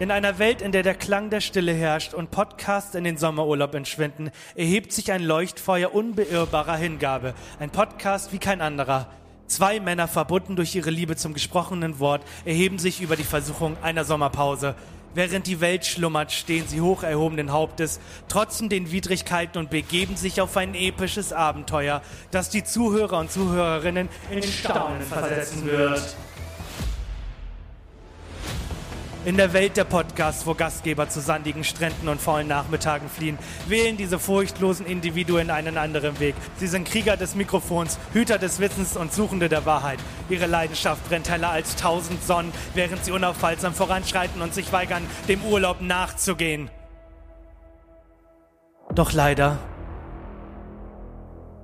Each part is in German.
In einer Welt, in der der Klang der Stille herrscht und Podcasts in den Sommerurlaub entschwinden, erhebt sich ein Leuchtfeuer unbeirrbarer Hingabe. Ein Podcast wie kein anderer. Zwei Männer, verbunden durch ihre Liebe zum gesprochenen Wort, erheben sich über die Versuchung einer Sommerpause. Während die Welt schlummert, stehen sie hoch erhobenen Hauptes, trotzen den Widrigkeiten und begeben sich auf ein episches Abenteuer, das die Zuhörer und Zuhörerinnen in Staunen versetzen wird. In der Welt der Podcasts, wo Gastgeber zu sandigen Stränden und faulen Nachmittagen fliehen, wählen diese furchtlosen Individuen einen anderen Weg. Sie sind Krieger des Mikrofons, Hüter des Wissens und Suchende der Wahrheit. Ihre Leidenschaft brennt heller als tausend Sonnen, während sie unaufhaltsam voranschreiten und sich weigern, dem Urlaub nachzugehen. Doch leider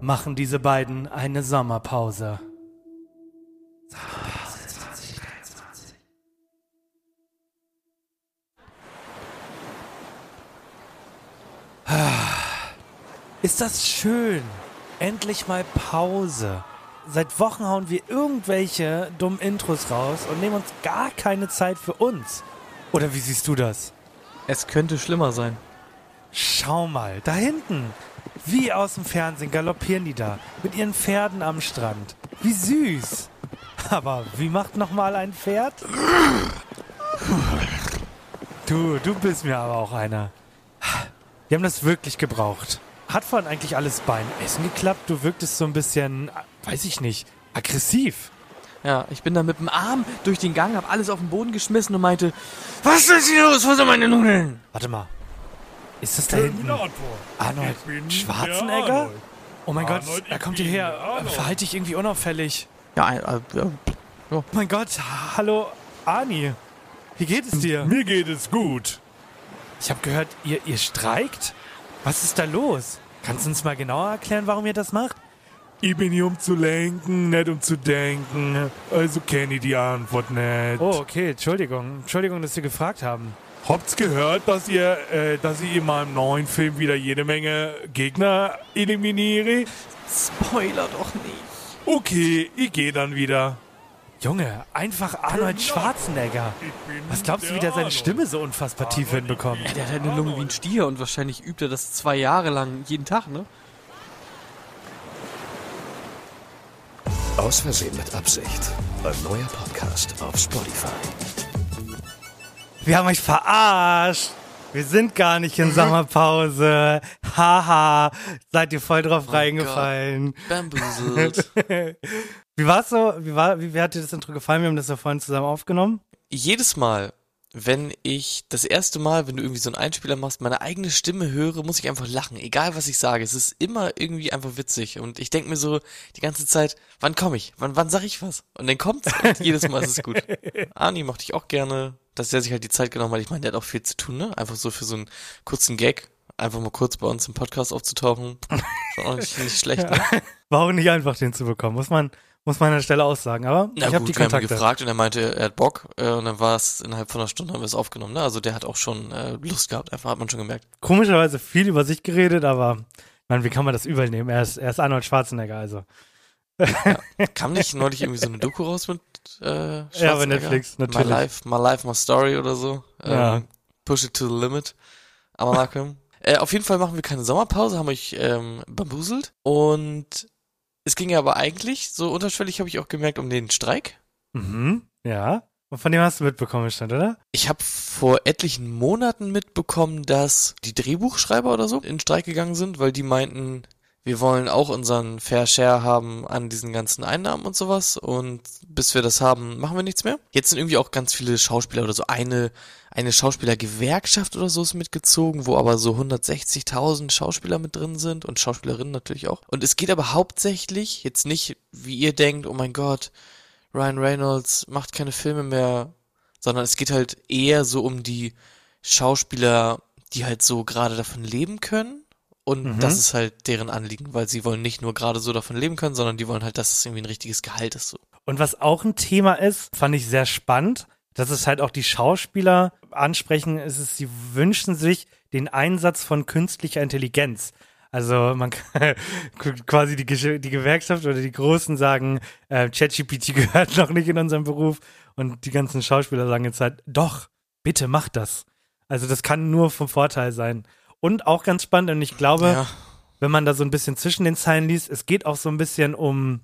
machen diese beiden eine Sommerpause. Ist das schön. Endlich mal Pause. Seit Wochen hauen wir irgendwelche dummen Intros raus und nehmen uns gar keine Zeit für uns. Oder wie siehst du das? Es könnte schlimmer sein. Schau mal, da hinten. Wie aus dem Fernsehen galoppieren die da. Mit ihren Pferden am Strand. Wie süß. Aber wie macht nochmal ein Pferd? Du, du bist mir aber auch einer. Wir haben das wirklich gebraucht. Hat vorhin eigentlich alles beim Essen geklappt? Du wirktest so ein bisschen, weiß ich nicht, aggressiv. Ja, ich bin da mit dem Arm durch den Gang, hab alles auf den Boden geschmissen und meinte, was ist hier los? Wo sind meine Nudeln? Warte mal. Ist das da hinten Arnold Schwarzenegger? Oh mein Gott, er kommt hierher. Verhalte dich irgendwie unauffällig. Ja, äh, äh, Oh mein Gott, hallo Ani. Wie geht es dir? Mir geht es gut. Ich habe gehört, ihr, ihr streikt? Was ist da los? Kannst du uns mal genauer erklären, warum ihr das macht? Ich bin hier, um zu lenken, nicht um zu denken. Also kenne ich die Antwort nicht. Oh, okay, Entschuldigung. Entschuldigung, dass wir gefragt haben. Habt's gehört, dass ihr, äh, dass ich in meinem neuen Film wieder jede Menge Gegner eliminiere? Spoiler doch nicht. Okay, ich gehe dann wieder. Junge, einfach Arnold Schwarzenegger. Ich bin Was glaubst du, wie der seine. Stimme so unfassbar tief hinbekommt? Der hat eine Lunge wie ein Stier und wahrscheinlich übt er das zwei Jahre lang jeden Tag, ne? Aus Versehen mit Absicht. Ein neuer Podcast auf Spotify. Wir haben euch verarscht. Wir sind gar nicht in Sommerpause. Haha, seid ihr voll drauf reingefallen. Bamboozled. Wie war's so? Wie, war, wie, wie hat dir das Intro gefallen? Wir haben das ja vorhin zusammen aufgenommen. Jedes Mal, wenn ich das erste Mal, wenn du irgendwie so einen Einspieler machst, meine eigene Stimme höre, muss ich einfach lachen. Egal was ich sage. Es ist immer irgendwie einfach witzig. Und ich denke mir so die ganze Zeit, wann komme ich? Wann, wann sag ich was? Und dann kommt's und jedes Mal ist es gut. Arni mochte ich auch gerne, dass er sich halt die Zeit genommen hat. Ich meine, der hat auch viel zu tun, ne? Einfach so für so einen kurzen Gag. Einfach mal kurz bei uns im Podcast aufzutauchen. Auch nicht, nicht schlecht, ne? War auch nicht einfach, den zu bekommen, muss man, muss man an der Stelle aussagen. Aber Na ich habe die gut, wir haben ihn Kontakte. gefragt und er meinte, er hat Bock äh, und dann war es innerhalb von einer Stunde haben wir es aufgenommen. Ne? Also der hat auch schon äh, Lust gehabt, einfach hat man schon gemerkt. Komischerweise viel über sich geredet, aber meine, wie kann man das übernehmen? Er ist, er ist Arnold Schwarzenegger, also. Kam nicht neulich irgendwie so eine Doku raus mit äh, Ja, bei? Netflix, My natürlich. Life, My Life, My Story oder so. Ähm, Ja. Push it to the limit. Aber Malcolm. Äh, auf jeden Fall machen wir keine Sommerpause, haben euch ähm, bambuselt und es ging ja aber eigentlich, so unterschwellig habe ich auch gemerkt, um den Streik. Mhm, ja. Und von dem hast du mitbekommen, stand, oder? Ich habe vor etlichen Monaten mitbekommen, dass die Drehbuchschreiber oder so in Streik gegangen sind, weil die meinten, wir wollen auch unseren Fair Share haben an diesen ganzen Einnahmen und sowas und bis wir das haben, machen wir nichts mehr. Jetzt sind irgendwie auch ganz viele Schauspieler oder so eine eine Schauspielergewerkschaft oder so ist mitgezogen, wo aber so 160.000 Schauspieler mit drin sind und Schauspielerinnen natürlich auch. Und es geht aber hauptsächlich jetzt nicht, wie ihr denkt, oh mein Gott, Ryan Reynolds macht keine Filme mehr, sondern es geht halt eher so um die Schauspieler, die halt so gerade davon leben können. Und Mhm. das ist halt deren Anliegen, weil sie wollen nicht nur gerade so davon leben können, sondern die wollen halt, dass es irgendwie ein richtiges Gehalt ist. So. Und was auch ein Thema ist, fand ich sehr spannend, dass es halt auch die Schauspieler ansprechen, ist es, sie wünschen sich den Einsatz von künstlicher Intelligenz. Also man kann quasi die, die Gewerkschaft oder die Großen sagen, äh, ChatGPT gehört noch nicht in unserem Beruf und die ganzen Schauspieler sagen jetzt halt, doch, bitte mach das. Also das kann nur vom Vorteil sein. Und auch ganz spannend, und ich glaube, Ja. wenn man da so ein bisschen zwischen den Zeilen liest, es geht auch so ein bisschen um,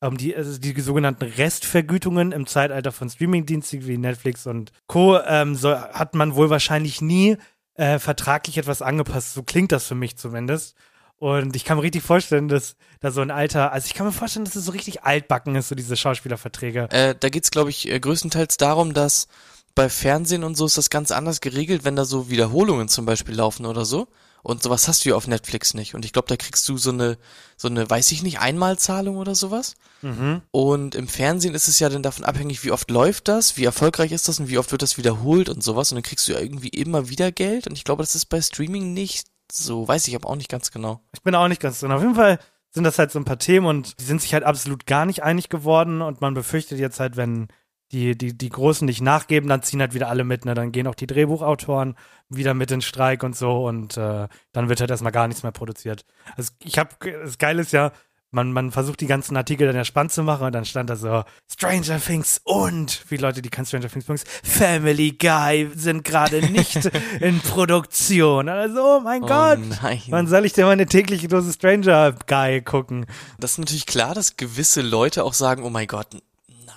um die, also die sogenannten Restvergütungen im Zeitalter von Streamingdiensten wie Netflix und Co. Ähm, so hat man wohl wahrscheinlich nie äh, vertraglich etwas angepasst. So klingt das für mich zumindest. Und ich kann mir richtig vorstellen, dass da so ein alter, also ich kann mir vorstellen, dass es so richtig altbacken ist, so diese Schauspielerverträge. Äh, da geht's, glaube ich, äh, größtenteils darum, dass bei Fernsehen und so ist das ganz anders geregelt, wenn da so Wiederholungen zum Beispiel laufen oder so. Und sowas hast du ja auf Netflix nicht. Und ich glaube, da kriegst du so eine, so eine, weiß ich nicht, Einmalzahlung oder sowas. Mhm. Und im Fernsehen ist es ja dann davon abhängig, wie oft läuft das, wie erfolgreich ist das und wie oft wird das wiederholt und sowas. Und dann kriegst du ja irgendwie immer wieder Geld. Und ich glaube, das ist bei Streaming nicht so. Weiß ich aber auch nicht ganz genau. Ich bin auch nicht ganz drin. Auf jeden Fall sind das halt so ein paar Themen und die sind sich halt absolut gar nicht einig geworden und man befürchtet jetzt halt, wenn die, die, die Großen nicht nachgeben, dann ziehen halt wieder alle mit, ne? Dann gehen auch die Drehbuchautoren wieder mit in Streik und so und äh, dann wird halt erstmal gar nichts mehr produziert. Also ich hab, das Geile ist ja, man, man versucht die ganzen Artikel dann ja spannend zu machen und dann stand da so Stranger Things und wie Leute, die kein Stranger Things mögen, Family Guy sind gerade nicht in Produktion. Also, oh mein Gott. Oh nein. Wann soll ich denn meine tägliche Dose Stranger Guy gucken? Das ist natürlich klar, dass gewisse Leute auch sagen, oh mein Gott,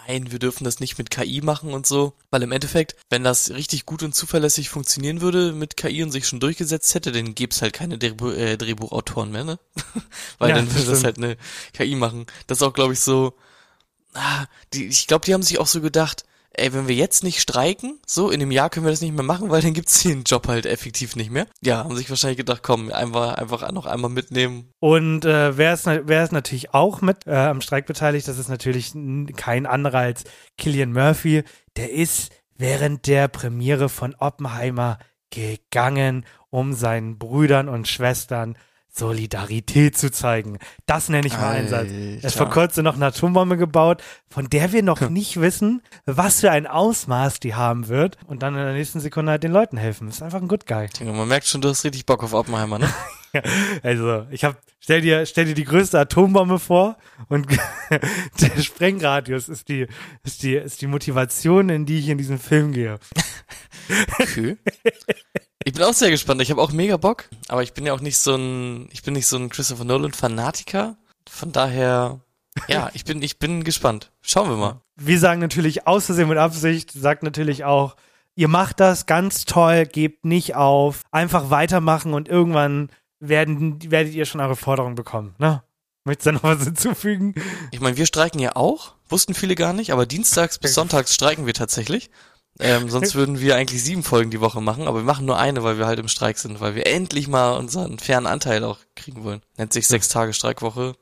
nein, wir dürfen das nicht mit KI machen und so. Weil im Endeffekt, wenn das richtig gut und zuverlässig funktionieren würde mit KI und sich schon durchgesetzt hätte, dann gäbe es halt keine Drehbu äh, Drehbuchautoren mehr, ne? Weil Ja, dann das würde das stimmt. halt eine KI machen. Das ist auch, glaube ich, so, ah, die, ich glaube, die haben sich auch so gedacht, ey, wenn wir jetzt nicht streiken, so, in einem Jahr können wir das nicht mehr machen, weil dann gibt's den Job halt effektiv nicht mehr. Ja, haben sich wahrscheinlich gedacht, komm, einfach, einfach noch einmal mitnehmen. Und äh, wer, ist, wer ist natürlich auch mit äh, am Streik beteiligt? Das ist natürlich kein anderer als Killian Murphy. Der ist während der Premiere von Oppenheimer gegangen, um seinen Brüdern und Schwestern Solidarität zu zeigen. Das nenne ich mal Einsatz. Er ist vor kurzem noch eine Atombombe gebaut, von der wir noch nicht wissen, was für ein Ausmaß die haben wird. Und dann in der nächsten Sekunde halt den Leuten helfen. ist einfach ein Good Guy. Man merkt schon, du hast richtig Bock auf Oppenheimer, ne? Also, ich hab, stell dir, stell dir die größte Atombombe vor und der Sprengradius ist die, ist die, ist die Motivation, in die ich in diesen Film gehe. Okay. Ich bin auch sehr gespannt. Ich habe auch mega Bock, aber ich bin ja auch nicht so ein, ich bin nicht so ein Christopher Nolan Fanatiker. Von daher, ja, ich bin, ich bin gespannt. Schauen wir mal. Wir sagen natürlich aus Versehen mit Absicht, sagt natürlich auch, ihr macht das ganz toll, gebt nicht auf, einfach weitermachen und irgendwann werden, werdet ihr schon eure Forderung bekommen, ne? Möchtest du da noch was hinzufügen? Ich meine, wir streiken ja auch, wussten viele gar nicht, aber dienstags bis sonntags streiken wir tatsächlich. Ähm, sonst würden wir eigentlich sieben Folgen die Woche machen, aber wir machen nur eine, weil wir halt im Streik sind, weil wir endlich mal unseren fairen Anteil auch kriegen wollen. Nennt sich sechs Tage Streikwoche.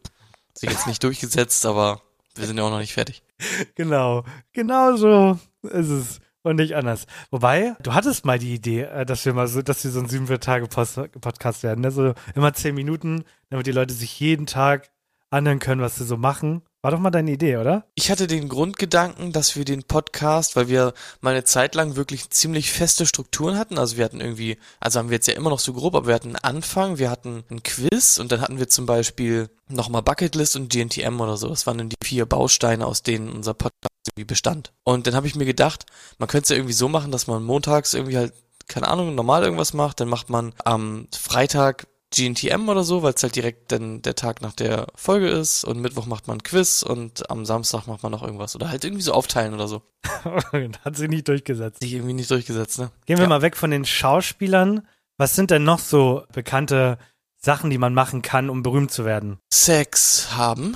Sich jetzt nicht durchgesetzt, aber wir sind ja auch noch nicht fertig. Genau, genau so ist es und nicht anders. Wobei, du hattest mal die Idee, äh, dass wir mal so, dass wir so ein 47-Tage-Podcast werden, ne? So immer zehn Minuten, damit die Leute sich jeden Tag anhören können, was sie so machen. War doch mal deine Idee, oder? Ich hatte den Grundgedanken, dass wir den Podcast, weil wir mal eine Zeit lang wirklich ziemlich feste Strukturen hatten. Also wir hatten irgendwie, also haben wir jetzt ja immer noch so grob, aber wir hatten einen Anfang, wir hatten ein Quiz und dann hatten wir zum Beispiel nochmal Bucketlist und GNTM oder so. Das waren dann die vier Bausteine, aus denen unser Podcast irgendwie bestand. Und dann habe ich mir gedacht, man könnte es ja irgendwie so machen, dass man montags irgendwie halt, keine Ahnung, normal irgendwas macht, dann macht man am Freitag GNTM oder so, weil es halt direkt dann der Tag nach der Folge ist und Mittwoch macht man ein Quiz und am Samstag macht man noch irgendwas oder halt irgendwie so aufteilen oder so. Hat sich nicht durchgesetzt. Sich irgendwie nicht durchgesetzt, ne? Gehen wir Ja. mal weg von den Schauspielern. Was sind denn noch so bekannte Sachen, die man machen kann, um berühmt zu werden? Sex haben.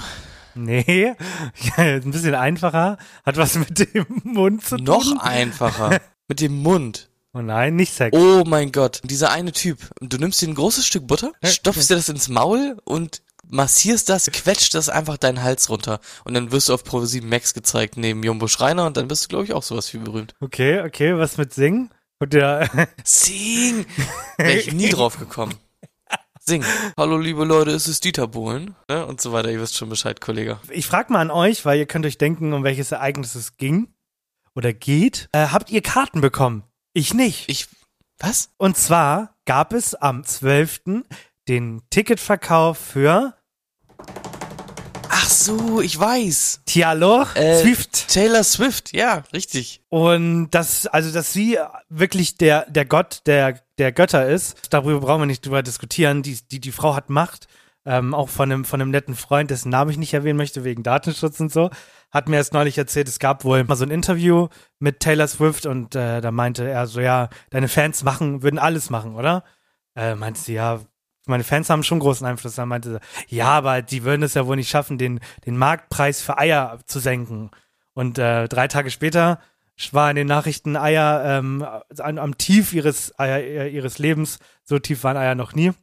Nee, ja, ein bisschen einfacher. Hat was mit dem Mund zu tun. Noch einfacher. Mit dem Mund. Oh nein, nicht Sex. Oh mein Gott. Dieser eine Typ. Du nimmst dir ein großes Stück Butter, stopfst dir das ins Maul und massierst das, quetscht das einfach deinen Hals runter und dann wirst du auf Pro 7 Max gezeigt neben Jumbo Schreiner und dann bist du, glaube ich, auch sowas wie berühmt. Okay, okay, was mit Singen? Und der, Sing! Wäre ich nie drauf gekommen. Sing. Hallo liebe Leute, es ist Dieter Bohlen. Ne? Und so weiter, ihr wisst schon Bescheid, Kollege. ich frage mal an euch, weil ihr könnt euch denken, um welches Ereignis es ging oder geht. Äh, habt ihr Karten bekommen? Ich nicht. Ich. Was? Und zwar gab es am 12. den Ticketverkauf für Ach so, ich weiß. Tialor Äh, Swift. Taylor Swift, ja, richtig. Und das, also, dass sie wirklich der, der Gott der, der Götter ist, darüber brauchen wir nicht drüber diskutieren. Die, die, die Frau hat Macht. Ähm, auch von einem, von einem netten Freund, dessen Namen ich nicht erwähnen möchte, wegen Datenschutz und so, hat mir erst neulich erzählt, es gab wohl mal so ein Interview mit Taylor Swift und äh, da meinte er so, ja, deine Fans machen, würden alles machen, oder? Äh, meinte sie, ja, meine Fans haben schon großen Einfluss. Dann meinte sie, ja, aber die würden es ja wohl nicht schaffen, den, den Marktpreis für Eier zu senken. Und äh, drei Tage später war in den Nachrichten Eier ähm, am, am Tief ihres, Eier, ihres Lebens. So tief waren Eier noch nie.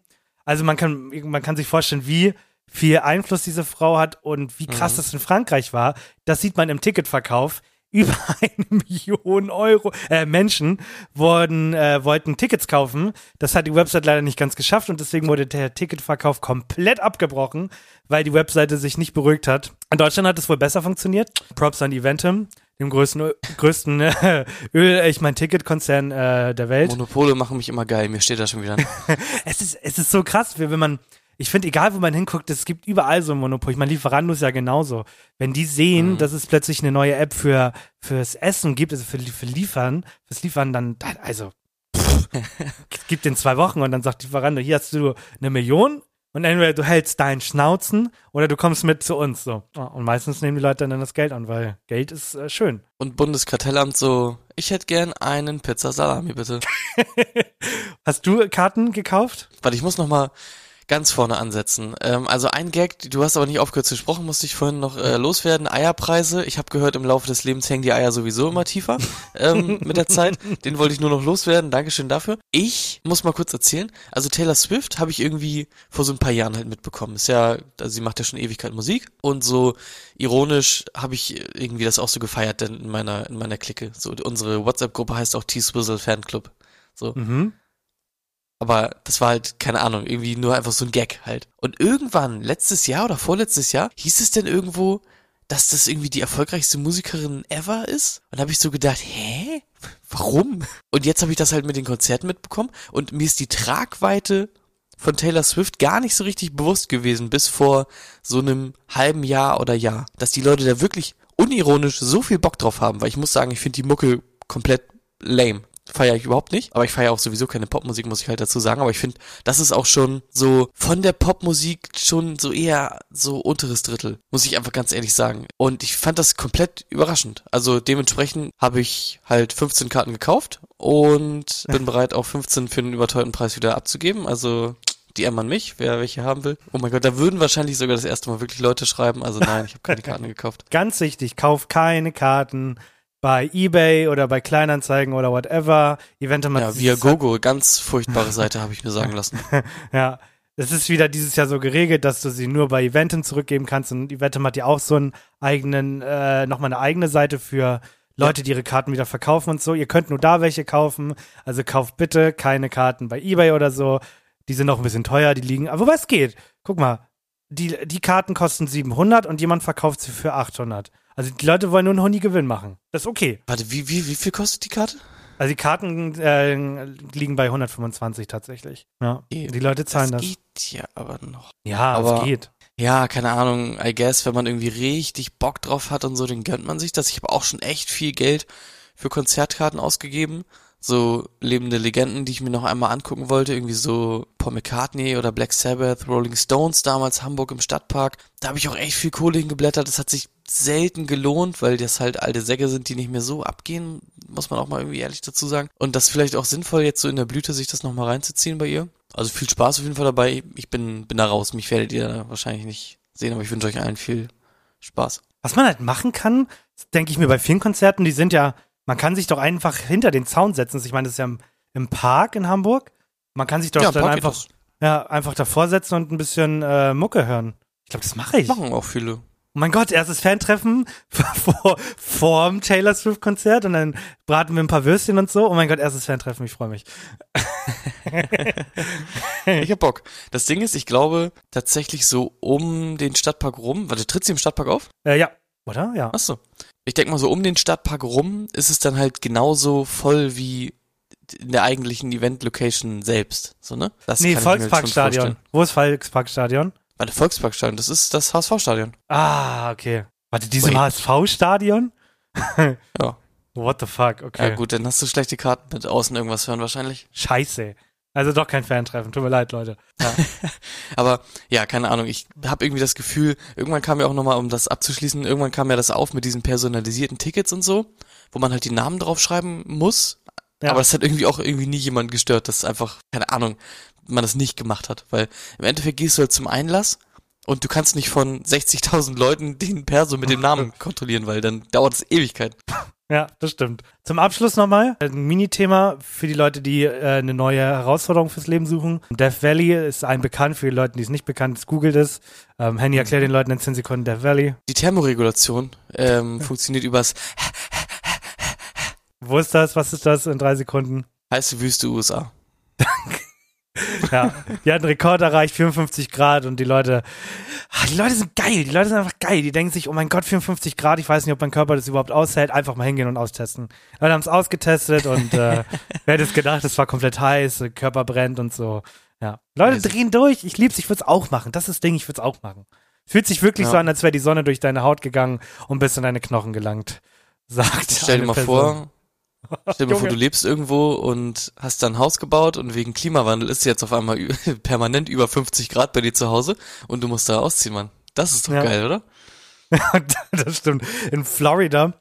Also man kann, man kann sich vorstellen, wie viel Einfluss diese Frau hat und wie krass Mhm. das in Frankreich war. Das sieht man im Ticketverkauf. Über eine Million Euro äh, Menschen wurden, äh, wollten Tickets kaufen. Das hat die Website leider nicht ganz geschafft und deswegen wurde der Ticketverkauf komplett abgebrochen, weil die Webseite sich nicht beruhigt hat. In Deutschland hat es wohl besser funktioniert. Props an Eventim, dem größten, größten äh, Öl, ich mein Ticketkonzern äh, der Welt. Monopole machen mich immer geil, mir steht da schon wieder. Es ist, es ist so krass, wie wenn man, ich finde, egal wo man hinguckt, es gibt überall so ein Monopol. Ich meine, Lieferando ist ja genauso. Wenn die sehen, Mhm. dass es plötzlich eine neue App für, fürs Essen gibt, also für, für Liefern, fürs Liefern, dann, also, pff, gibt in zwei Wochen und dann sagt Lieferando, hier hast du eine Million und entweder du hältst deinen Schnauzen oder du kommst mit zu uns, so. Und meistens nehmen die Leute dann das Geld an, weil Geld ist äh, schön. Und Bundeskartellamt so, ich hätte gern einen Pizza Salami, bitte. Hast du Karten gekauft? Warte, ich muss noch mal ganz vorne ansetzen. Ähm, also ein Gag, du hast aber nicht aufgehört zu sprechen, musste ich vorhin noch äh, loswerden. Eierpreise. Ich habe gehört, im Laufe des Lebens hängen die Eier sowieso immer tiefer ähm, mit der Zeit. Den wollte ich nur noch loswerden. Dankeschön dafür. Ich muss mal kurz erzählen. Also Taylor Swift habe ich irgendwie vor so ein paar Jahren halt mitbekommen. Ist ja, also sie macht ja schon Ewigkeit Musik und so ironisch habe ich irgendwie das auch so gefeiert denn in meiner in meiner Clique. So unsere WhatsApp-Gruppe heißt auch T-Swizzle Fanclub. So. Mhm. Aber das war halt, keine Ahnung, irgendwie nur einfach so ein Gag halt. Und irgendwann, letztes Jahr oder vorletztes Jahr, hieß es denn irgendwo, dass das irgendwie die erfolgreichste Musikerin ever ist? Und habe ich so gedacht, hä? Warum? Und jetzt habe ich das halt mit den Konzerten mitbekommen und mir ist die Tragweite von Taylor Swift gar nicht so richtig bewusst gewesen, bis vor so einem halben Jahr oder Jahr, dass die Leute da wirklich unironisch so viel Bock drauf haben, weil ich muss sagen, ich finde die Mucke komplett lame. Feiere ich überhaupt nicht, aber ich feiere auch sowieso keine Popmusik, muss ich halt dazu sagen, aber ich finde, das ist auch schon so von der Popmusik schon so eher so unteres Drittel, muss ich einfach ganz ehrlich sagen. Und ich fand das komplett überraschend. Also dementsprechend habe ich halt 15 Karten gekauft und bin bereit, auch 15 für einen überteuerten Preis wieder abzugeben. Also die an mich, wer welche haben will. Oh mein Gott, da würden wahrscheinlich sogar das erste Mal wirklich Leute schreiben. Also nein, ich habe keine Karten gekauft. Ganz wichtig, kauf keine Karten bei eBay oder bei Kleinanzeigen oder whatever. Eventum Ja, via Gogo, ganz furchtbare Seite, habe ich mir sagen lassen. Ja, es ist wieder dieses Jahr so geregelt, dass du sie nur bei Eventum zurückgeben kannst und Eventum hat ja auch so einen eigenen, äh, nochmal eine eigene Seite für Leute, die ihre Karten wieder verkaufen und so. Ihr könnt nur da welche kaufen, also kauft bitte keine Karten bei eBay oder so. Die sind noch ein bisschen teuer, die liegen, aber wobei es geht. Guck mal, die, die Karten kosten 700 und jemand verkauft sie für 800. Also die Leute wollen nur einen Honig Gewinn machen. Das ist okay. Warte, wie, wie, wie viel kostet die Karte? Also die Karten äh, liegen bei 125 tatsächlich. Ja, die Leute zahlen das. geht ja aber noch. Ja, aber- es geht. Ja, keine Ahnung, I guess, wenn man irgendwie richtig Bock drauf hat und so, dann gönnt man sich das. Ich habe auch schon echt viel Geld für Konzertkarten ausgegeben. So lebende Legenden, die ich mir noch einmal angucken wollte, irgendwie so Paul McCartney oder Black Sabbath, Rolling Stones damals, Hamburg im Stadtpark. Da habe ich auch echt viel Kohle hingeblättert. Das hat sich selten gelohnt, weil das halt alte Säcke sind, die nicht mehr so abgehen, muss man auch mal irgendwie ehrlich dazu sagen. Und das vielleicht auch sinnvoll, jetzt so in der Blüte sich das nochmal reinzuziehen bei ihr. Also viel Spaß auf jeden Fall dabei. Ich bin, bin da raus. Mich werdet ihr wahrscheinlich nicht sehen, aber ich wünsche euch allen viel Spaß. Was man halt machen kann, denke ich mir bei vielen Konzerten, die sind ja, man kann sich doch einfach hinter den Zaun setzen. Ich meine, das ist ja im, im Park in Hamburg. Man kann sich doch Ja, dann Park einfach. Ja, einfach davor setzen und ein bisschen äh, Mucke hören. Ich glaube, das mache ich. Machen auch viele. Oh mein Gott, erstes Fantreffen vor, vorm Taylor Swift Konzert und dann braten wir ein paar Würstchen und so. Oh mein Gott, erstes Fantreffen, ich freue mich. Ich hab Bock. Das Ding ist, ich glaube tatsächlich so um den Stadtpark rum. Warte, tritt sie im Stadtpark auf? Äh, ja, oder? Ja. Achso. Ich denk mal so um den Stadtpark rum ist es dann halt genauso voll wie in der eigentlichen Event-Location selbst. So, ne? Das nee, Volksparkstadion. Wo ist Volksparkstadion? Warte, Volksparkstadion, das ist das HSV-Stadion. Ah, okay. Warte, diesem. HSV-Stadion? Ja. What the fuck, okay. Ja gut, dann hast du schlechte Karten mit außen irgendwas hören wahrscheinlich. Scheiße. Also doch kein Fantreffen, tut mir leid, Leute. Aber ja, keine Ahnung, ich habe irgendwie das Gefühl, irgendwann kam ja auch nochmal, um das abzuschließen, irgendwann kam ja das auf mit diesen personalisierten Tickets und so, wo man halt die Namen draufschreiben muss. Ja. Aber das hat irgendwie auch irgendwie nie jemand gestört, dass einfach, keine Ahnung, man das nicht gemacht hat. Weil im Endeffekt gehst du halt zum Einlass und du kannst nicht von 60.000 Leuten den Perso mit dem Namen kontrollieren, weil dann dauert es Ewigkeit. Ja, das stimmt. Zum Abschluss nochmal ein Minithema für die Leute, die äh, eine neue Herausforderung fürs Leben suchen. Death Valley ist ein bekannt für die Leute, die es nicht bekannt ist. Googelt es. Ähm, Henny erklärt den Leuten in 10 Sekunden Death Valley. Die Thermoregulation ähm, funktioniert übers Wo ist das? Was ist das in drei Sekunden? heiße Wüste USA. Ja, die hat einen Rekord erreicht, 54 Grad und die Leute, ah, die Leute sind geil, die Leute sind einfach geil. Die denken sich, oh mein Gott, 54 Grad, ich weiß nicht, ob mein Körper das überhaupt aushält, einfach mal hingehen und austesten. Die Leute haben es ausgetestet und äh, wer hätte es gedacht, es war komplett heiß, der Körper brennt und so. Ja, Leute Crazy. drehen durch, ich lieb's, ich würde es auch machen. Das ist das Ding, ich würde es auch machen. Fühlt sich wirklich Ja. so an, als wäre die Sonne durch deine Haut gegangen und bis in deine Knochen gelangt. Sagt Stell dir mal Person. vor, stell dir vor, du lebst irgendwo und hast dann ein Haus gebaut und wegen Klimawandel ist jetzt auf einmal permanent über 50 Grad bei dir zu Hause und du musst da ausziehen, Mann. Das ist doch Ja. geil, oder? das stimmt. In Florida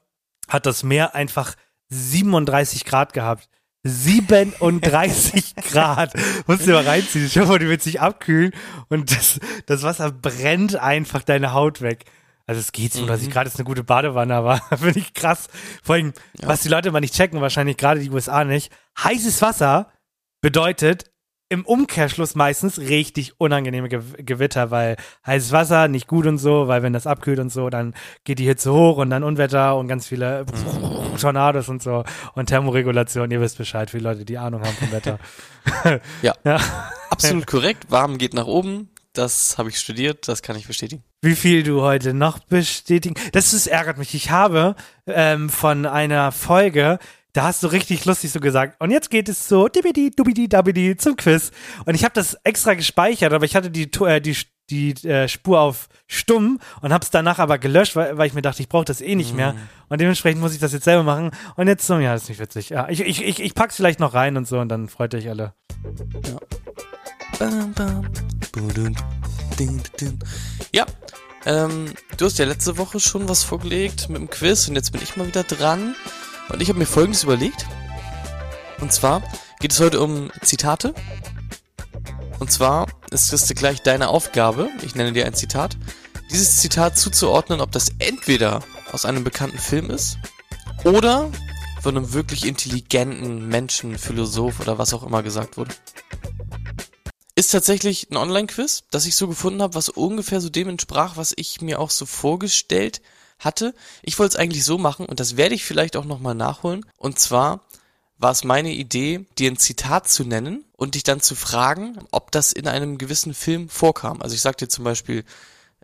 hat das Meer einfach 37 Grad gehabt. 37 Grad. Musst du mal reinziehen. Ich hoffe, die wird sich abkühlen und das, das Wasser brennt einfach deine Haut weg. Also es geht 37 Grad ist eine gute Badewanne, aber finde ich krass. Vor allem, was die Leute mal nicht checken, wahrscheinlich gerade die USA nicht. Heißes Wasser bedeutet im Umkehrschluss meistens richtig unangenehme Ge Gewitter, weil heißes Wasser nicht gut und so, weil wenn das abkühlt und so, dann geht die Hitze hoch und dann Unwetter und ganz viele Tornados und so und Thermoregulation. Ihr wisst Bescheid die Leute, die Ahnung haben vom Wetter. Ja. Ja. Absolut korrekt. Warm geht nach oben. Das habe ich studiert, das kann ich bestätigen. Wie viel du heute noch bestätigen? Das ist, ärgert mich. Ich habe ähm, von einer Folge, da hast du richtig lustig so gesagt. Und jetzt geht es so dibidi, dubidi, dabidi zum Quiz. Und ich habe das extra gespeichert, aber ich hatte die, äh, die, die äh, Spur auf stumm und habe es danach aber gelöscht, weil, weil ich mir dachte, ich brauche das eh nicht mehr. Und dementsprechend muss ich das jetzt selber machen. Und jetzt so, ja, das ist nicht witzig. Ja, ich, ich, ich, ich pack's vielleicht noch rein und so und dann freut euch alle. Bam, bam, ding. Ja, ähm, du hast ja letzte Woche schon was vorgelegt mit dem Quiz und jetzt bin ich mal wieder dran. Und ich habe mir Folgendes überlegt. Und zwar geht es heute um Zitate. Und zwar ist es gleich deine Aufgabe, ich nenne dir ein Zitat, dieses Zitat zuzuordnen, ob das entweder aus einem bekannten Film ist oder von einem wirklich intelligenten Menschen, Philosoph oder was auch immer gesagt wurde. Ist tatsächlich ein Online-Quiz, das ich so gefunden habe, was ungefähr so dem entsprach, was ich mir auch so vorgestellt hatte. Ich wollte es eigentlich so machen und das werde ich vielleicht auch nochmal nachholen. Und zwar war es meine Idee, dir ein Zitat zu nennen und dich dann zu fragen, ob das in einem gewissen Film vorkam. Also ich sag dir zum Beispiel,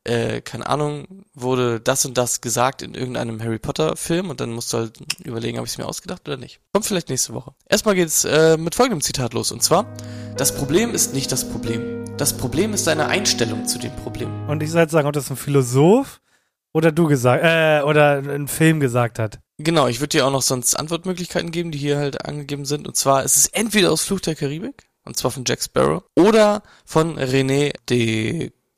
äh, keine Ahnung, wurde das und das gesagt in irgendeinem Harry Potter Film und dann musst du halt überlegen, habe ich es mir ausgedacht oder nicht. Kommt vielleicht nächste Woche. Erstmal geht's äh, mit folgendem Zitat los und zwar, das Problem ist nicht das Problem. Das Problem ist deine Einstellung zu dem Problem. Und ich soll jetzt sagen, ob das ein Philosoph oder du gesagt, äh, oder ein Film gesagt hat. Genau, ich würde dir auch noch sonst Antwortmöglichkeiten geben, die hier halt angegeben sind. Und zwar ist es entweder aus Fluch der Karibik, und zwar von Jack Sparrow, oder von René